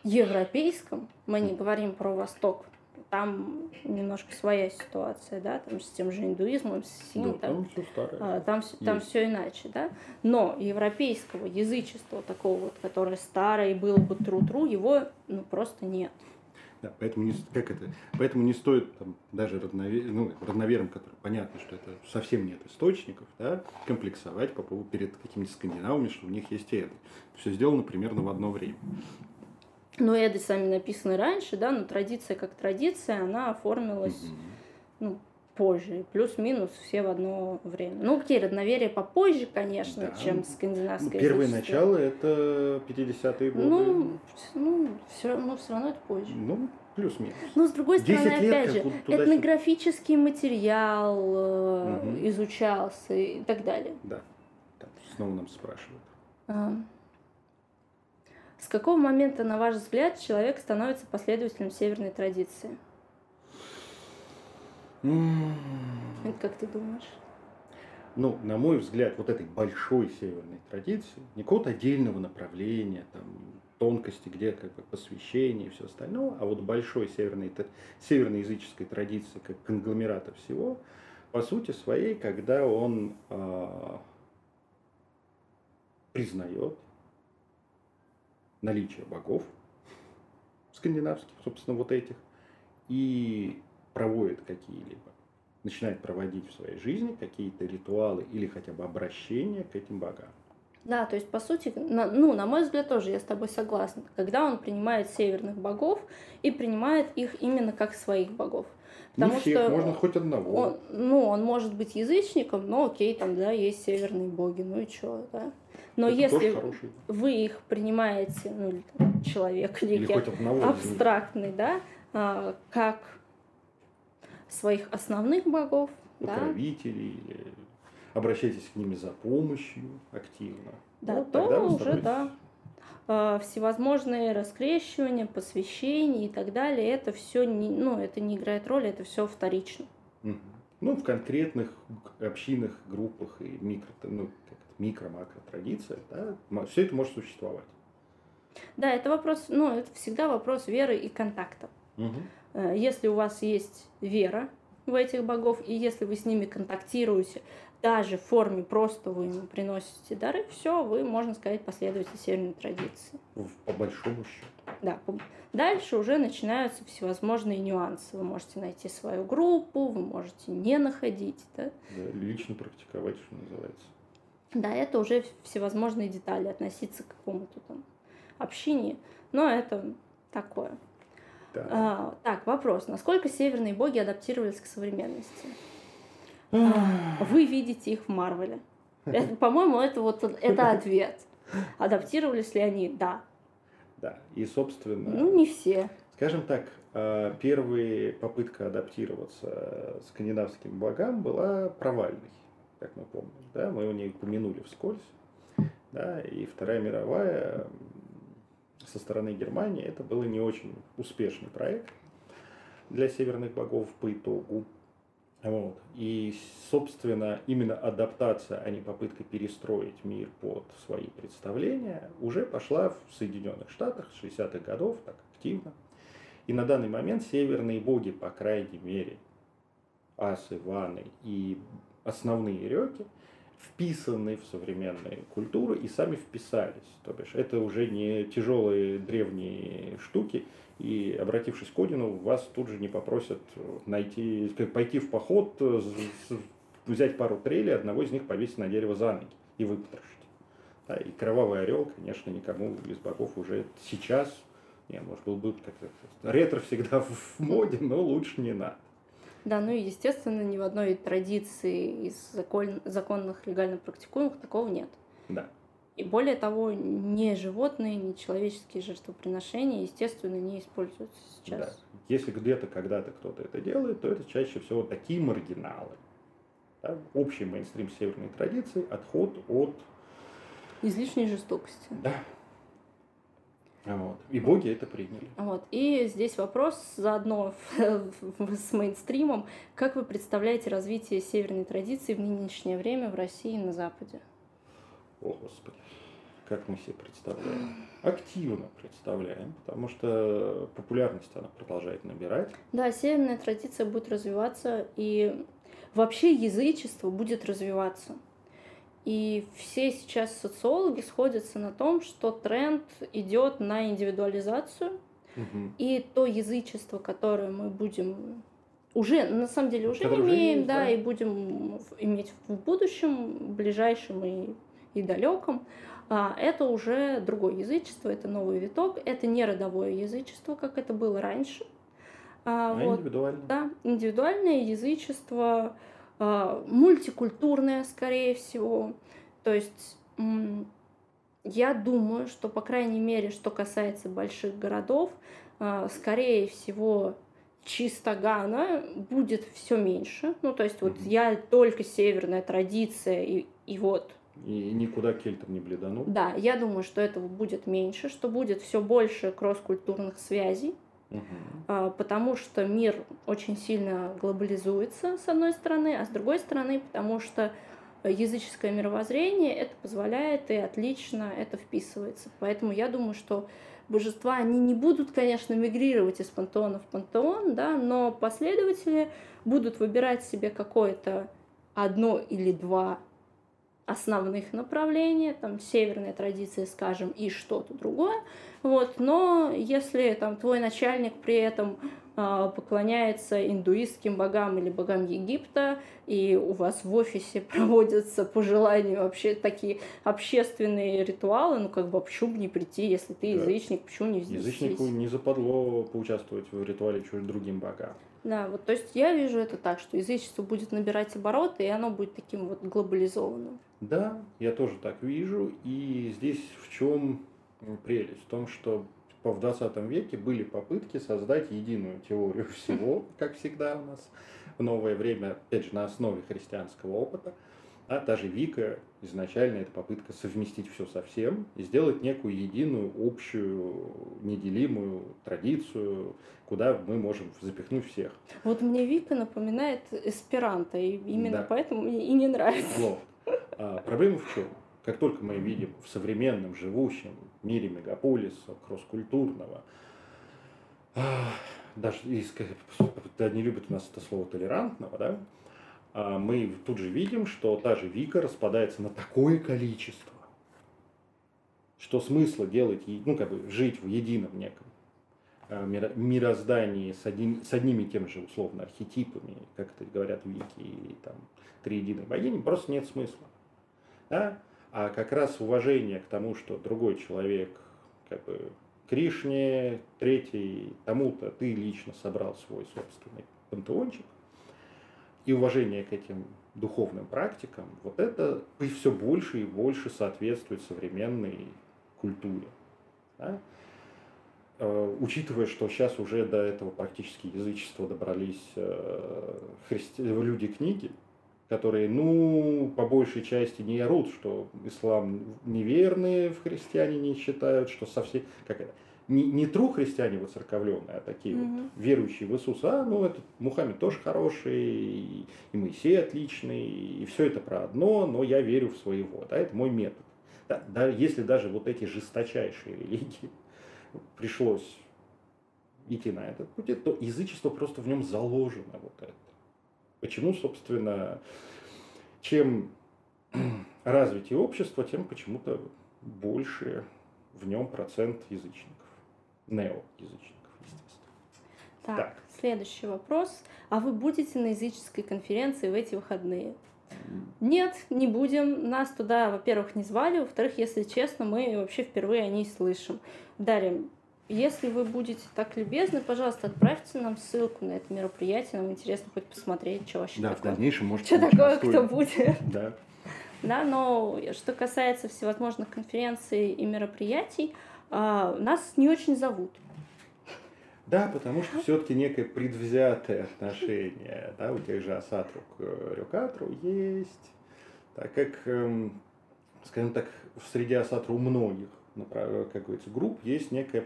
европейском, мы не говорим про Восток, там немножко своя ситуация, да, там с тем же индуизмом, с синим, да, там, там все старое. А, там, там все иначе, да. Но европейского язычества такого вот, которое старое и было бы тру-тру, его ну, просто нет. Да, поэтому не, как это, поэтому не стоит там, даже родновер, ну, родноверам, которые понятно, что это совсем нет источников, да, комплексовать по поводу перед какими-то скандинавами, что у них есть эды. Все сделано примерно в одно время. Ну, эды сами написаны раньше, да, но традиция как традиция, она оформилась ну, позже, плюс-минус все в одно время. Ну, окей, родноверие попозже, конечно, да. чем скандинавское ну, Первое начало это 50-е годы. Ну, ну, все, ну, все равно это позже. Ну, плюс-минус. Ну, с другой стороны, опять же, этнографический материал угу. изучался и так далее. Да, там снова нам спрашивают. А. С какого момента, на ваш взгляд, человек становится последователем северной традиции? Это как ты думаешь? Ну, на мой взгляд, вот этой большой северной традиции, не какого-то отдельного направления, там, тонкости, где как бы посвящение и все остальное, а вот большой северной, северной языческой традиции, как конгломерата всего, по сути своей, когда он э, признает наличие богов скандинавских, собственно, вот этих, и проводит какие-либо, начинает проводить в своей жизни какие-то ритуалы или хотя бы обращения к этим богам. Да, то есть, по сути, на, ну, на мой взгляд, тоже я с тобой согласна. Когда он принимает северных богов и принимает их именно как своих богов. Потому Не всех, что можно хоть одного. Он, ну, он может быть язычником, но окей, там, да, есть северные боги, ну и что, да. Но Это если вы их принимаете, ну, человек некий абстрактный, да, а, как своих основных богов. Покровителей, да? или обращайтесь к ним за помощью активно. Да, вот, то уже, да, а, всевозможные раскрещивания, посвящения и так далее, это все не, ну, это не играет роли, это все вторично. Угу. Ну, в конкретных общинах, группах и микро, ну, микро-макро традициях, да, все это может существовать. Да, это вопрос, ну, это всегда вопрос веры и контакта. Угу. Если у вас есть вера, в этих богов, и если вы с ними контактируете, даже в форме просто вы ему приносите дары, все, вы, можно сказать, последователь северной традиции. По большому счету. Да. Дальше уже начинаются всевозможные нюансы. Вы можете найти свою группу, вы можете не находить. Да? Да, лично практиковать, что называется. Да, это уже всевозможные детали, относиться к какому-то там общине. Но это такое. Да. А, так, вопрос. Насколько северные боги адаптировались к современности? А, вы видите их в Марвеле. [laughs] По-моему, это вот это ответ. Адаптировались ли они? Да. Да. И, собственно... Ну, не все. Скажем так, а, первая попытка адаптироваться скандинавским богам была провальной, как мы помним. Да? Мы у нее упомянули вскользь. Да? И Вторая мировая со стороны Германии это был не очень успешный проект для северных богов по итогу. Вот. И, собственно, именно адаптация, а не попытка перестроить мир под свои представления, уже пошла в Соединенных Штатах с 60-х годов так активно. И на данный момент северные боги, по крайней мере, асы, ваны и основные реки – вписаны в современные культуры и сами вписались. То бишь, это уже не тяжелые древние штуки, и обратившись к Одину, вас тут же не попросят найти, пойти в поход, взять пару трелей, одного из них повесить на дерево за ноги и выпотрошить. Да, и кровавый орел, конечно, никому из богов уже сейчас, не, может, был бы как-то ретро всегда в моде, но лучше не надо. Да, ну и, естественно, ни в одной традиции из закон, законных, легально практикуемых такого нет. Да. И более того, ни животные, ни человеческие жертвоприношения, естественно, не используются сейчас. Да. Если где-то когда-то кто-то это делает, то это чаще всего такие маргиналы. Да? Общий мейнстрим северной традиции, отход от... Излишней жестокости. Да, вот. И боги это приняли. Вот. И здесь вопрос заодно [laughs] с мейнстримом. Как вы представляете развитие северной традиции в нынешнее время в России и на Западе? О, Господи. Как мы себе представляем? Активно представляем, потому что популярность она продолжает набирать. Да, северная традиция будет развиваться, и вообще язычество будет развиваться. И все сейчас социологи сходятся на том, что тренд идет на индивидуализацию. Угу. И то язычество, которое мы будем уже, на самом деле, уже Которое имеем, есть, да, да, и будем иметь в будущем, ближайшем и, и далеком, а, это уже другое язычество, это новый виток, это не родовое язычество, как это было раньше. А, а вот, индивидуальное. Да, индивидуальное язычество, мультикультурная, скорее всего. То есть я думаю, что, по крайней мере, что касается больших городов, а, скорее всего, чистогана будет все меньше. Ну, то есть, вот mm-hmm. я только северная традиция, и, и вот. И никуда кельтом не бледанут. Да, я думаю, что этого будет меньше, что будет все больше кросс-культурных связей. Угу. Потому что мир очень сильно глобализуется, с одной стороны, а с другой стороны, потому что языческое мировоззрение это позволяет и отлично это вписывается. Поэтому я думаю, что божества, они не будут, конечно, мигрировать из пантеона в пантеон, да, но последователи будут выбирать себе какое-то одно или два основных направления, там северная традиция, скажем, и что-то другое. Вот, но если там твой начальник при этом э, поклоняется индуистским богам или богам Египта, и у вас в офисе [laughs] проводятся по желанию вообще такие общественные ритуалы, ну как бы почему бы не прийти, если ты да. язычник, почему не здесь? Язычнику не западло поучаствовать в ритуале чужим другим богам. Да, вот то есть я вижу это так, что язычество будет набирать обороты, и оно будет таким вот глобализованным. Да, я тоже так вижу. И здесь в чем прелесть? В том, что в 20 веке были попытки создать единую теорию [laughs] всего, как всегда у нас в новое время, опять же, на основе христианского опыта. А та же Вика, изначально это попытка совместить все со всем и сделать некую единую, общую, неделимую традицию, куда мы можем запихнуть всех. Вот мне Вика напоминает эсперанто, и именно да. поэтому мне и не нравится. Вот. А проблема в чем? Как только мы видим в современном, живущем мире мегаполиса, кросс-культурного, даже да, не любят у нас это слово толерантного, да, а мы тут же видим, что та же Вика распадается на такое количество, что смысла делать, ну, как бы жить в едином неком а, мироздании с, один, с одними и тем же условно архетипами, как это говорят Вики и там триединой богини, просто нет смысла. Да? А как раз уважение к тому, что другой человек как бы Кришне, третий, тому-то ты лично собрал свой собственный пантеончик, и уважение к этим духовным практикам, вот это и все больше и больше соответствует современной культуре. Да? Э, учитывая, что сейчас уже до этого практически язычества добрались э, христи... люди книги, которые, ну, по большей части не орут, что ислам неверные в христиане не считают, что совсем, как это, не, не тру христиане воцерковленные, а такие mm-hmm. вот верующие в Иисуса, а, ну, этот Мухаммед тоже хороший, и, и Моисей отличный, и все это про одно, но я верю в своего, да, это мой метод. Да, да, если даже вот эти жесточайшие религии пришлось идти на этот путь, то язычество просто в нем заложено вот это. Почему, собственно, чем [clears throat] развитие общества, тем почему-то больше в нем процент язычников неоязычников, естественно. Так, так, следующий вопрос. А вы будете на языческой конференции в эти выходные? Нет, не будем. Нас туда, во-первых, не звали, во-вторых, если честно, мы вообще впервые о ней слышим. Дарья, если вы будете так любезны, пожалуйста, отправьте нам ссылку на это мероприятие. Нам интересно хоть посмотреть, что вообще да, такое. в дальнейшем может Что такое, кто будет. [laughs] Да. Да, но что касается всевозможных конференций и мероприятий, а, нас не очень зовут. Да, потому что все-таки некое предвзятое отношение да, у тех же Асатру к э, Рюкатру есть, так как, эм, скажем так, в среде Асатру у многих, как говорится, групп есть некое,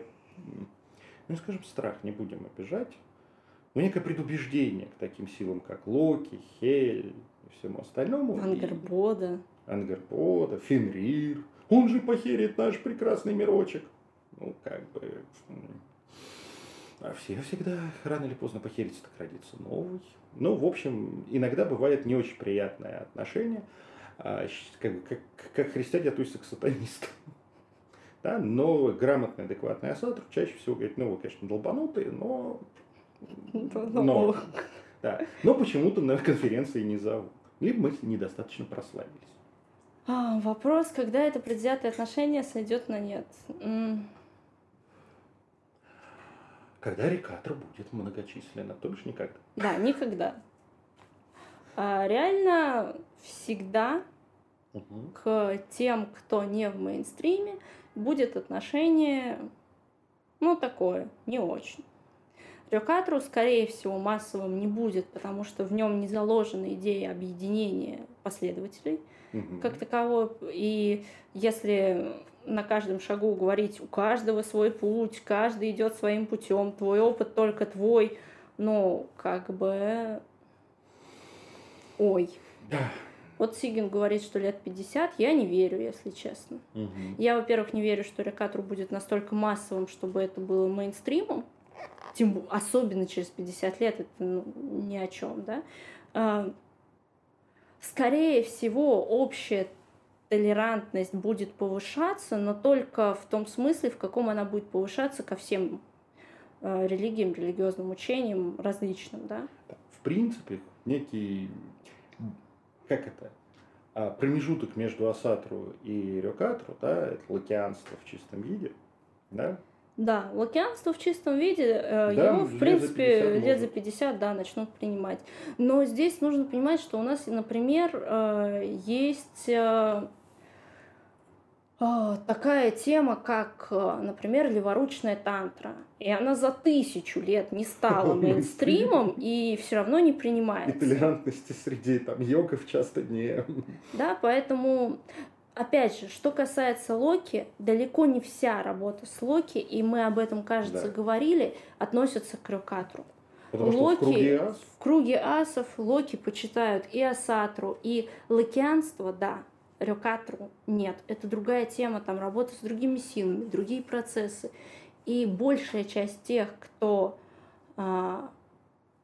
ну, скажем, страх, не будем обижать, но некое предубеждение к таким силам, как Локи, Хель и всему остальному. Ангербода. Ангербода, Фенрир. Он же похерит наш прекрасный мирочек ну, как бы, а все всегда рано или поздно похерится, так родится новый. Ну, в общем, иногда бывает не очень приятное отношение, а, как, как, как христиане относятся к сатанистам. Да, но грамотный, адекватный асатр чаще всего говорит, ну, вы, конечно, долбанутые, но... Но, да, но почему-то на конференции не зовут. Либо мы недостаточно прославились. А, вопрос, когда это предвзятое отношение сойдет на нет. Когда рекатор будет многочисленно, то бишь никогда. Да, никогда. А, реально всегда угу. к тем, кто не в мейнстриме, будет отношение, ну, такое, не очень. Рёкатру, скорее всего, массовым не будет, потому что в нем не заложена идея объединения последователей угу. как таковой. И если на каждом шагу говорить, у каждого свой путь, каждый идет своим путем, твой опыт только твой, ну, как бы, ой. Да. Вот Сигин говорит, что лет 50, я не верю, если честно. Угу. Я, во-первых, не верю, что Рекатру будет настолько массовым, чтобы это было мейнстримом, тем, особенно через 50 лет, это ну, ни о чем, да. А, скорее всего, общая толерантность будет повышаться, но только в том смысле, в каком она будет повышаться ко всем э, религиям, религиозным учениям различным, да? В принципе, некий, как это, а, промежуток между Асатру и Рёкатру, да, это лакианство в чистом виде, да, да, лакианство в чистом виде, э, да, его, в принципе, лет за 50, да, начнут принимать. Но здесь нужно понимать, что у нас, например, э, есть э, такая тема, как, например, леворучная тантра. И она за тысячу лет не стала [laughs] мейнстримом и все равно не принимается. И толерантности среди там йогов часто не... [laughs] Да, поэтому Опять же, что касается Локи, далеко не вся работа с Локи, и мы об этом, кажется, да. говорили, относится к Рюкатру. Потому Локи, что в круге, ас... в круге асов Локи почитают и Асатру, и локианство, да, Рюкатру нет. Это другая тема, там работа с другими силами, другие процессы. И большая часть тех, кто а,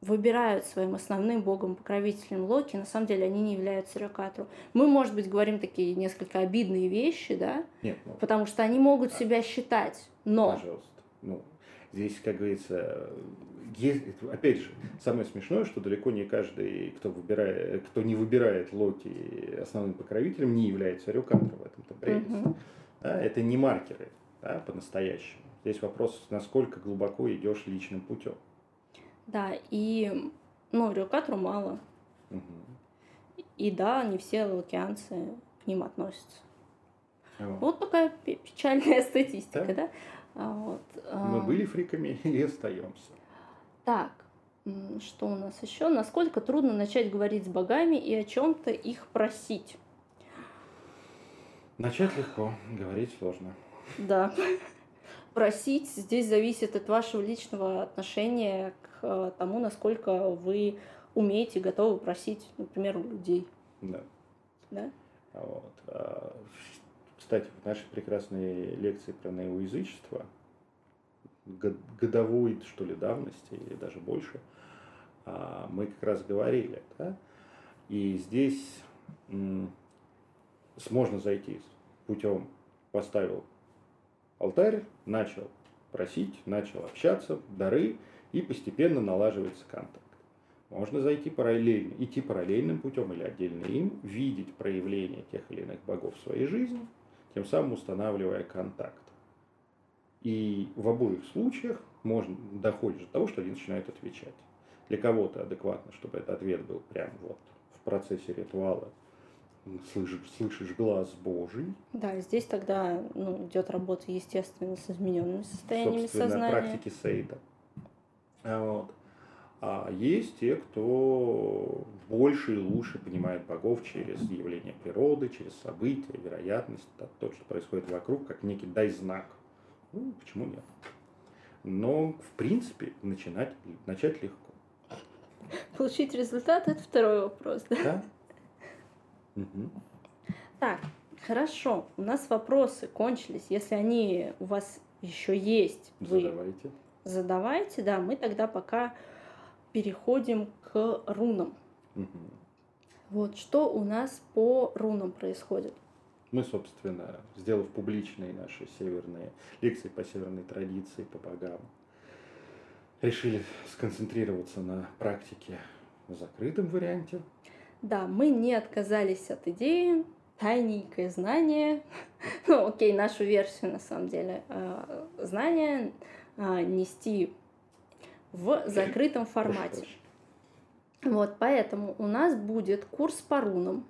выбирают своим основным богом-покровителем Локи, на самом деле они не являются Рёкатру. Мы, может быть, говорим такие несколько обидные вещи, да? Нет, ну, Потому что они могут себя считать, но... Пожалуйста. Ну, здесь, как говорится, есть, опять же, самое смешное, что далеко не каждый, кто, выбирает, кто не выбирает Локи основным покровителем, не является Рюкатром в этом-то прелесть. Мгм. Да, это не маркеры да, по-настоящему. Здесь вопрос, насколько глубоко идешь личным путем. Да, и, ну, Рёкатру мало. Мгм. И да, не все локианцы к ним относятся. Вот. Вот такая пе- печальная статистика, Да. да? А, вот, Мы а, были фриками [laughs] и остаемся. Так, что у нас еще? Насколько трудно начать говорить с богами и о чем-то их просить? Начать легко, говорить сложно. Да. [laughs] Просить здесь зависит от вашего личного отношения к э, тому, насколько вы умеете, готовы просить, например, у людей. Да. Да? Вот. Кстати, в нашей прекрасной лекции про неоязычество, год- годовой, что ли, давности, или даже больше, а, мы как раз говорили, да? И здесь можно зайти путем поставил алтарь, начал просить, начал общаться, дары, и постепенно налаживается контакт. Можно зайти параллельно, идти параллельным путем или отдельно им, видеть проявление тех или иных богов в своей жизни, тем самым устанавливая контакт. И в обоих случаях можно доходишь до того, что один начинает отвечать. Для кого-то адекватно, чтобы этот ответ был прям вот в процессе ритуала. Слышишь, слышишь глаз Божий, Да, здесь тогда ну, идет работа, естественно, с измененными состояниями собственно, сознания. практики Сейда. А, вот. А есть те, кто больше и лучше понимает богов через явление природы, через события, вероятность, то, что происходит вокруг, как некий дай знак. Ну, почему нет? Но, в принципе, начинать, начать легко. Получить результат – это второй вопрос. Да? Да? Так, хорошо, у нас вопросы кончились. Если они у вас еще есть, вы Задавайте. задавайте, да, мы тогда пока переходим к рунам. Мгм. Вот что у нас по рунам происходит. Мы, собственно, сделав публичные наши северные лекции по северной традиции, по богам, решили сконцентрироваться на практике в закрытом варианте. Да, мы не отказались от идеи, тайненькое знание, [laughs] ну окей, нашу версию на самом деле, э, знания э, нести в закрытом формате. Вот, поэтому у нас будет курс по рунам.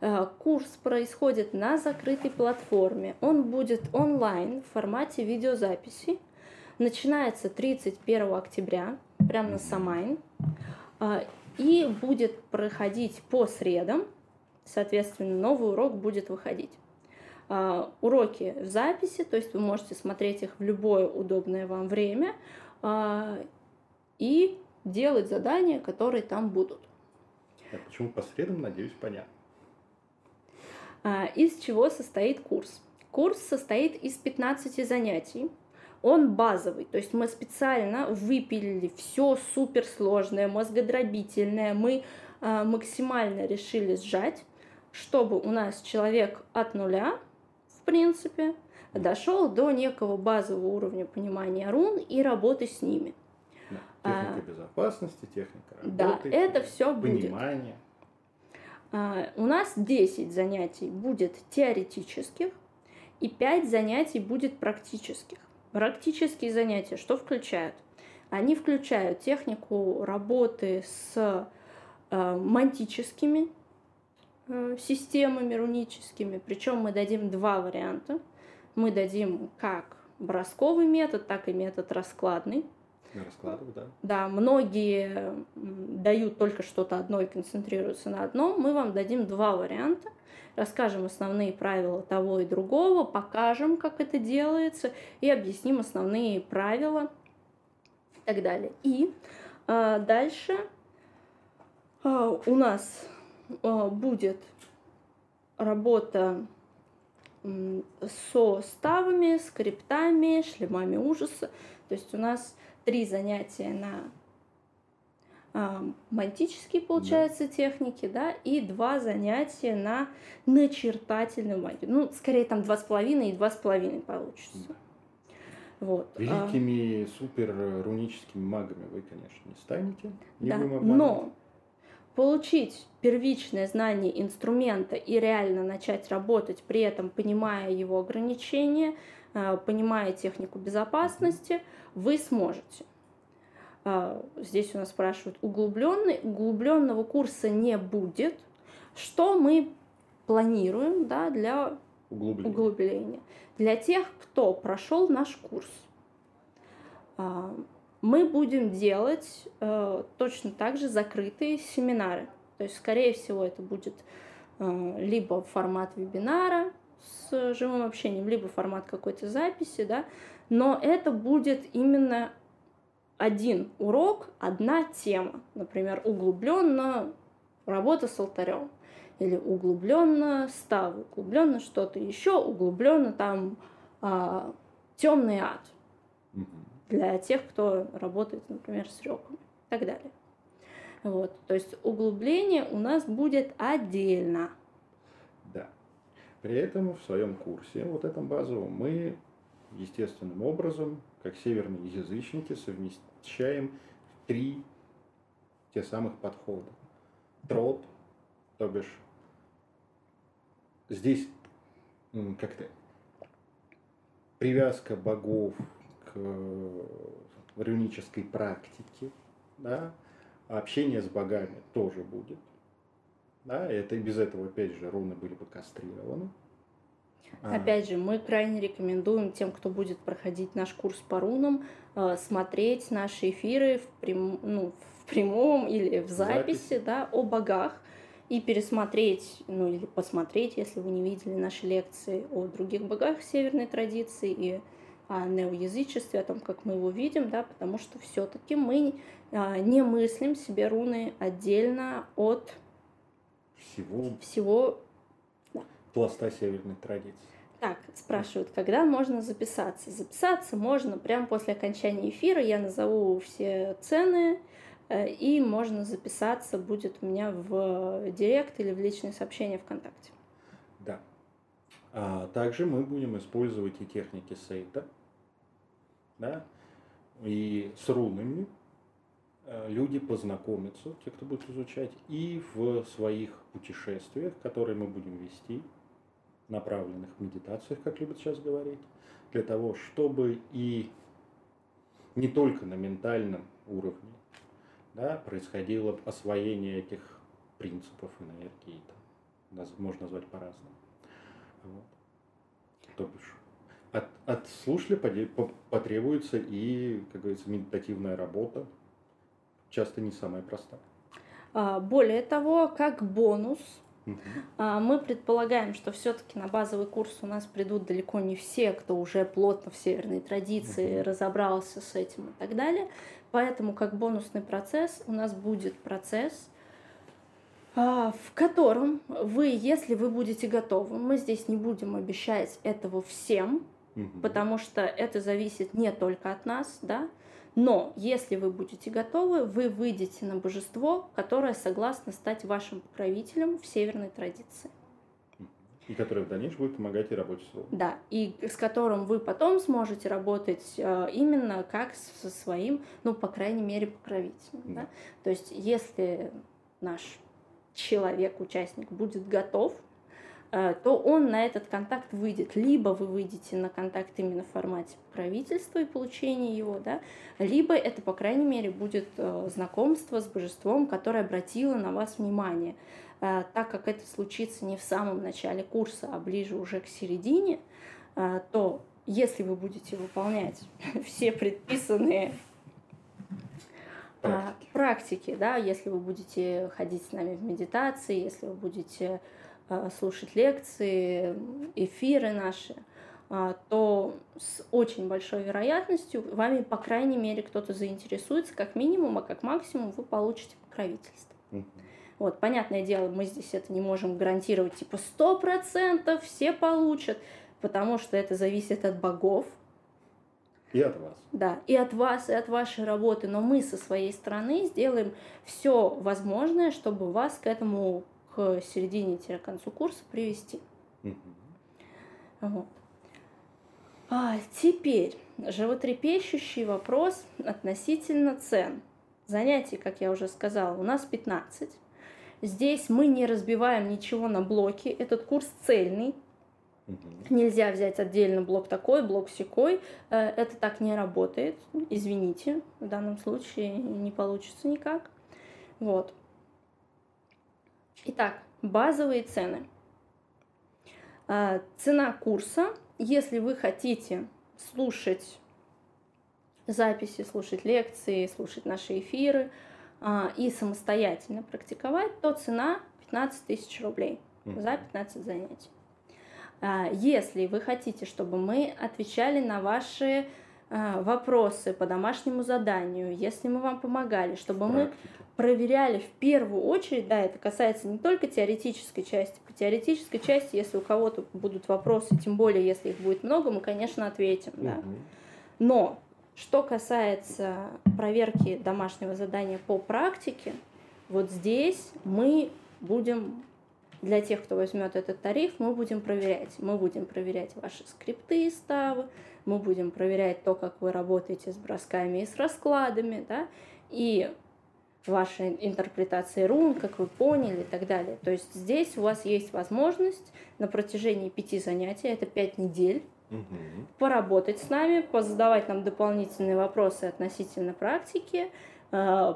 Э, Курс происходит на закрытой платформе. Он будет онлайн в формате видеозаписи. Начинается 31 октября, прямо на Самайн. А, И будет проходить по средам. Соответственно, новый урок будет выходить. А, Уроки в записи, то есть вы можете смотреть их в любое удобное вам время и делать задания, которые там будут. А почему по средам, надеюсь, понятно. А, Из чего состоит курс? Курс состоит из 15 занятий. Он базовый, то есть мы специально выпилили все суперсложное, мозгодробительное. Мы а, максимально решили сжать, чтобы у нас человек от нуля, в принципе, дошел до некого базового уровня понимания рун и работы с ними. Да. А, Техника безопасности, техника Да, работы. это все будет. Понимание. А, У нас 10 занятий будет теоретических и 5 занятий будет практических. Практические занятия что включают? Они включают технику работы с э, мантическими э, системами руническими, причем мы дадим два варианта. Мы дадим как бросковый метод, так и метод раскладный. На раскладах, да. Да, многие дают только что-то одно и концентрируются на одном. Мы вам дадим два варианта. Расскажем основные правила того и другого, покажем, как это делается, и объясним основные правила и так далее. И а, дальше а, у нас а, будет работа со ставами, скриптами, шлемами ужаса. То есть у нас три занятия на а, мантические, получается, да. техники, да, и два занятия на начертательную магию. Ну, скорее там два с половиной и два с половиной получится. Да. Вот. А Великими а... супер руническими магами вы, конечно, не станете. Не да, но получить первичное знание инструмента и реально начать работать, при этом понимая его ограничения, понимая технику безопасности, вы сможете. А, здесь у нас спрашивают, углубленный, углубленного курса не будет. Что мы планируем да, для углубления. углубления? Для тех, кто прошел наш курс, а, мы будем делать э, точно так же закрытые семинары. То есть, скорее всего, это будет э, либо формат вебинара с живым общением, либо формат какой-то записи, да, но это будет именно один урок, одна тема. Например, углубленно работа с алтарем. Или углубленно ставы, углубленно что-то еще, углубленно там а, темный ад. Для тех, кто работает, например, с реками и так далее. Вот. То есть углубление у нас будет отдельно. При этом в своем курсе, вот этом базовом, мы естественным образом как северные язычники, совмещаем три те самых подхода. Троп, то бишь здесь как-то привязка богов к рунической практике, да, общение с богами тоже будет. Да, это без этого, опять же, руны были бы кастрированы. А. Опять же, мы крайне рекомендуем тем, кто будет проходить наш курс по рунам, э, смотреть наши эфиры в, прям, ну, в прямом или в записи, записи. Да, о богах и пересмотреть, ну или посмотреть, если вы не видели наши лекции о других богах северной традиции и о неоязычестве, о том, как мы его видим, да, потому что все-таки мы а, не мыслим себе руны отдельно от всего, всего пласта северной традиции. Так, спрашивают, когда можно записаться? Записаться можно прямо после окончания эфира. Я назову все цены, э, и можно записаться будет у меня в директ или в личные сообщения ВКонтакте. Да. А также мы будем использовать и техники сейта, да, и с рунами люди познакомятся, те, кто будет изучать, и в своих путешествиях, которые мы будем вести, направленных медитациях, как любят сейчас говорить, для того, чтобы и не только на ментальном уровне да, происходило освоение этих принципов энергии, там, можно назвать по-разному. Вот. То бишь, от, от слушателя потребуется и, как говорится, медитативная работа, часто не самая простая. А, более того, как бонус Uh-huh. Мы предполагаем, что все-таки на базовый курс у нас придут далеко не все, кто уже плотно в северной традиции uh-huh. разобрался с этим и так далее. Поэтому как бонусный процесс у нас будет процесс, а, в котором вы, если вы будете готовы, мы здесь не будем обещать этого всем, uh-huh. потому что это зависит не только от нас, да, но если вы будете готовы, вы выйдете на божество, которое согласно стать вашим покровителем в северной традиции. И которое в дальнейшем будет помогать и работать с Богом. Да, и с которым вы потом сможете работать э, именно как со своим, ну, по крайней мере, покровителем. Да. Да? То есть, если наш человек, участник будет готов, то он на этот контакт выйдет. Либо вы выйдете на контакт именно в формате правительства и получения его, да, либо это, по крайней мере, будет э, знакомство с божеством, которое обратило на вас внимание. Э, так как это случится не в самом начале курса, а ближе уже к середине, то если вы будете выполнять [laughs] все предписанные практики. практики, да, если вы будете ходить с нами в медитации, если вы будете Э, слушать лекции, эфиры наши, а, то с очень большой вероятностью вами, по крайней мере, кто-то заинтересуется, как минимум, а как максимум вы получите покровительство. Вот, понятное дело, мы здесь это не можем гарантировать, типа, сто процентов все получат, потому что это зависит от богов. И от вас. Да, и от вас, и от вашей работы. Но мы со своей стороны сделаем все возможное, чтобы вас к этому, к середине-концу курса привести. Угу. Вот. А теперь животрепещущий вопрос относительно цен. Занятий, как я уже сказала, у нас 15. Здесь мы не разбиваем ничего на блоки. Этот курс цельный. Угу. Нельзя взять отдельно блок такой, блок секой. Э, это так не работает. Извините, в данном случае не получится никак. Вот. Итак, базовые цены. Э, цена курса, если вы хотите слушать записи, слушать лекции, слушать наши эфиры а, и самостоятельно практиковать, то цена 15 тысяч рублей за 15 занятий. А, если вы хотите, чтобы мы отвечали на ваши а, вопросы по домашнему заданию, если мы вам помогали, чтобы мы проверяли в первую очередь, да, это касается не только теоретической части, по теоретической части, если у кого-то будут вопросы, тем более, если их будет много, мы, конечно, ответим, да. Но что касается проверки домашнего задания по практике, вот здесь мы будем для тех, кто возьмет этот тариф, мы будем проверять. Мы будем проверять ваши скрипты и ставы, мы будем проверять то, как вы работаете с бросками и с раскладами, да, и ваши интерпретации рун, как вы поняли и так далее. То есть здесь у вас есть возможность на протяжении пяти занятий, это пять недель, угу. поработать с нами, позадавать нам дополнительные вопросы относительно практики, э,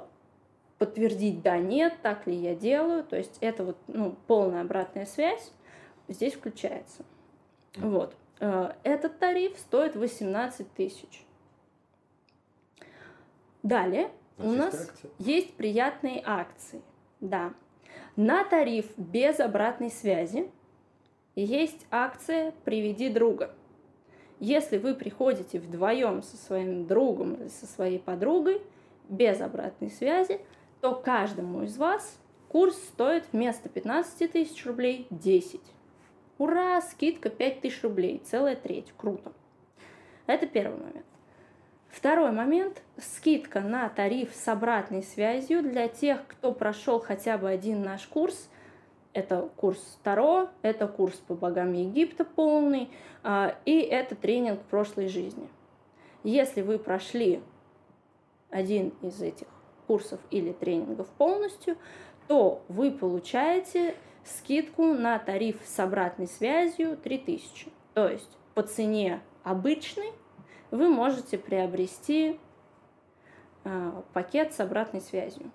подтвердить да, нет, так ли я делаю. То есть это вот ну, полная обратная связь здесь включается. Вот. Э, этот тариф стоит 18 тысяч. Далее у нас акции. есть приятные акции. Да. На тариф без обратной связи есть акция «Приведи друга». Если вы приходите вдвоем со своим другом или со своей подругой без обратной связи, то каждому из вас курс стоит вместо 15 тысяч рублей 10. Ура, скидка 5 тысяч рублей, целая треть, круто. Это первый момент. Второй момент – скидка на тариф с обратной связью для тех, кто прошел хотя бы один наш курс. Это курс Таро, это курс по богам Египта полный, а, и это тренинг прошлой жизни. Если вы прошли один из этих курсов или тренингов полностью, то вы получаете скидку на тариф с обратной связью 3000. То есть по цене обычной вы можете приобрести э, пакет с обратной связью.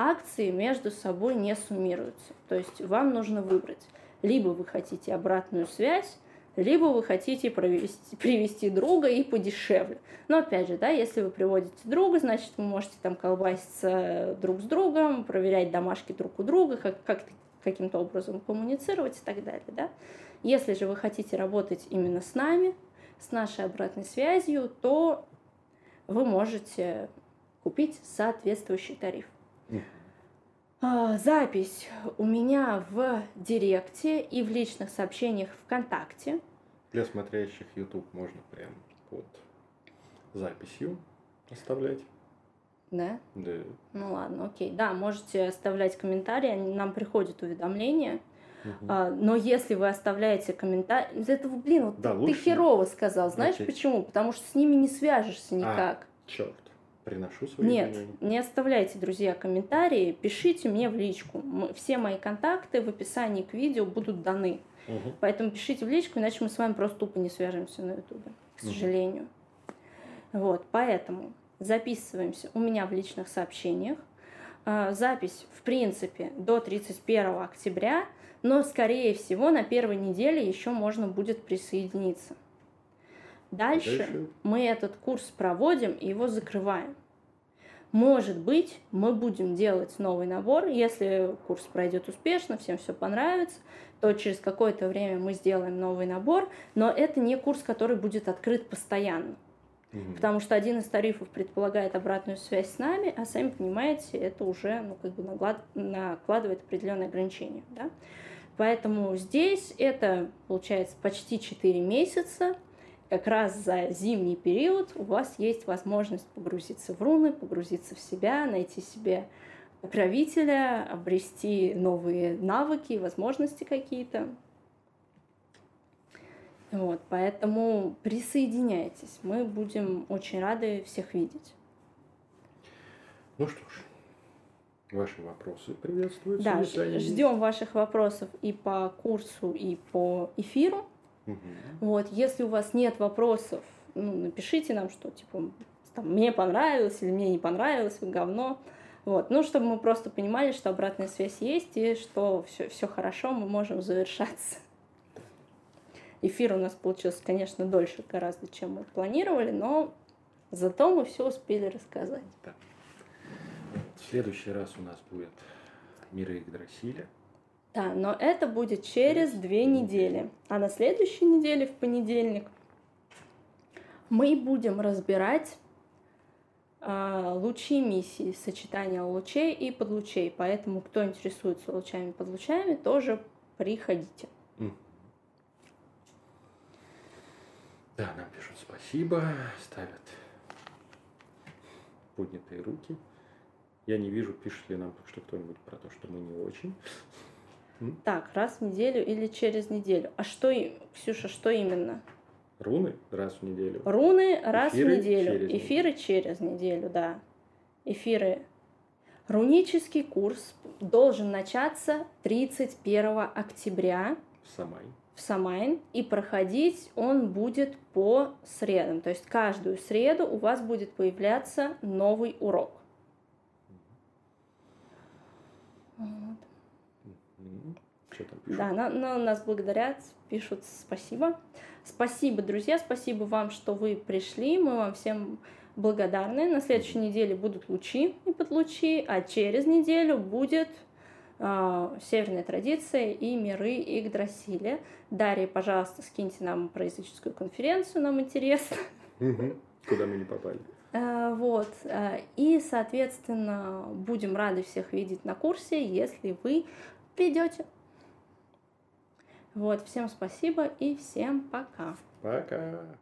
Акции между собой не суммируются. То есть вам нужно выбрать. Либо вы хотите обратную связь, либо вы хотите провести, привести друга и подешевле. Но опять же, да, если вы приводите друга, значит, вы можете там колбаситься друг с другом, проверять домашки друг у друга, как, как каким-то образом коммуницировать и так далее, да. Если же вы хотите работать именно с нами, с нашей обратной связью, то вы можете купить соответствующий тариф. А, запись у меня в Директе и в личных сообщениях ВКонтакте. Для смотрящих YouTube можно прям под записью оставлять. Да? Да. Ну ладно, окей. Да, можете оставлять комментарии, нам приходят уведомления. Угу. А, но если вы оставляете комментарий, из этого, блин, вот да, ты, лучше... ты херово сказал. Знаешь окей. почему? Потому что с ними не свяжешься а, никак. А, черт. Приношу свои Нет, не оставляйте, друзья, комментарии, пишите мне в личку. Все мои контакты в описании к видео будут даны. Угу. Поэтому пишите в личку, иначе мы с вами просто тупо не свяжемся на ютубе, к сожалению. Угу. Вот, поэтому записываемся у меня в личных сообщениях. А, запись, в принципе, до 31 октября, но, скорее всего, на первой неделе еще можно будет присоединиться. Дальше, Дальше мы этот курс проводим и его закрываем. Может быть, мы будем делать новый набор, если курс пройдет успешно, всем все понравится, то через какое-то время мы сделаем новый набор, но это не курс, который будет открыт постоянно. Угу. Потому что один из тарифов предполагает обратную связь с нами, а сами понимаете, это уже ну, как бы наклад... накладывает определенные ограничения. Да? Поэтому здесь это получается почти 4 месяца, как раз за зимний период у вас есть возможность погрузиться в руны, погрузиться в себя, найти себе покровителя, обрести новые навыки, возможности какие-то. Вот, поэтому присоединяйтесь. Мы будем очень рады всех видеть. Ну что ж, ваши вопросы приветствуются. Да, ждем ваших вопросов и по курсу, и по эфиру. Угу. Вот, если у вас нет вопросов, ну, напишите нам, что типа там, мне понравилось или мне не понравилось, вы говно. Вот, ну, чтобы мы просто понимали, что обратная связь есть и что все, все хорошо, мы можем завершаться. Эфир у нас получился, конечно, дольше гораздо, чем мы планировали, но зато мы все успели рассказать. Да. В следующий раз у нас будет миры Игдрасиля. Да, но это будет через две недели. А на следующей неделе, в понедельник, мы будем разбирать э, лучи миссии, сочетание лучей и подлучей. Поэтому, кто интересуется лучами и подлучами, тоже приходите. Да, нам пишут спасибо, ставят поднятые руки. Я не вижу, пишет ли нам что кто-нибудь про то, что мы не очень. Так, раз в неделю или через неделю. А что, Ксюша, что именно? Руны раз в неделю. Руны раз Эфиры в неделю. Через Эфиры неделю. через неделю, да. Эфиры. Рунический курс должен начаться 31 октября. В Самай в Самайн, и проходить он будет по средам. То есть каждую среду у вас будет появляться новый урок. Вот. Да, на, на, нас благодарят, пишут спасибо. Спасибо, друзья, спасибо вам, что вы пришли. Мы вам всем благодарны. На следующей неделе будут лучи и подлучи, а через неделю будет э, северная традиция и миры Игдрасиля. Дарья, пожалуйста, скиньте нам про языческую конференцию, нам интересно. Куда мы не попали. Э, вот. Э, и, соответственно, будем рады всех видеть на курсе, если вы придете. Вот, всем спасибо и всем пока. Пока.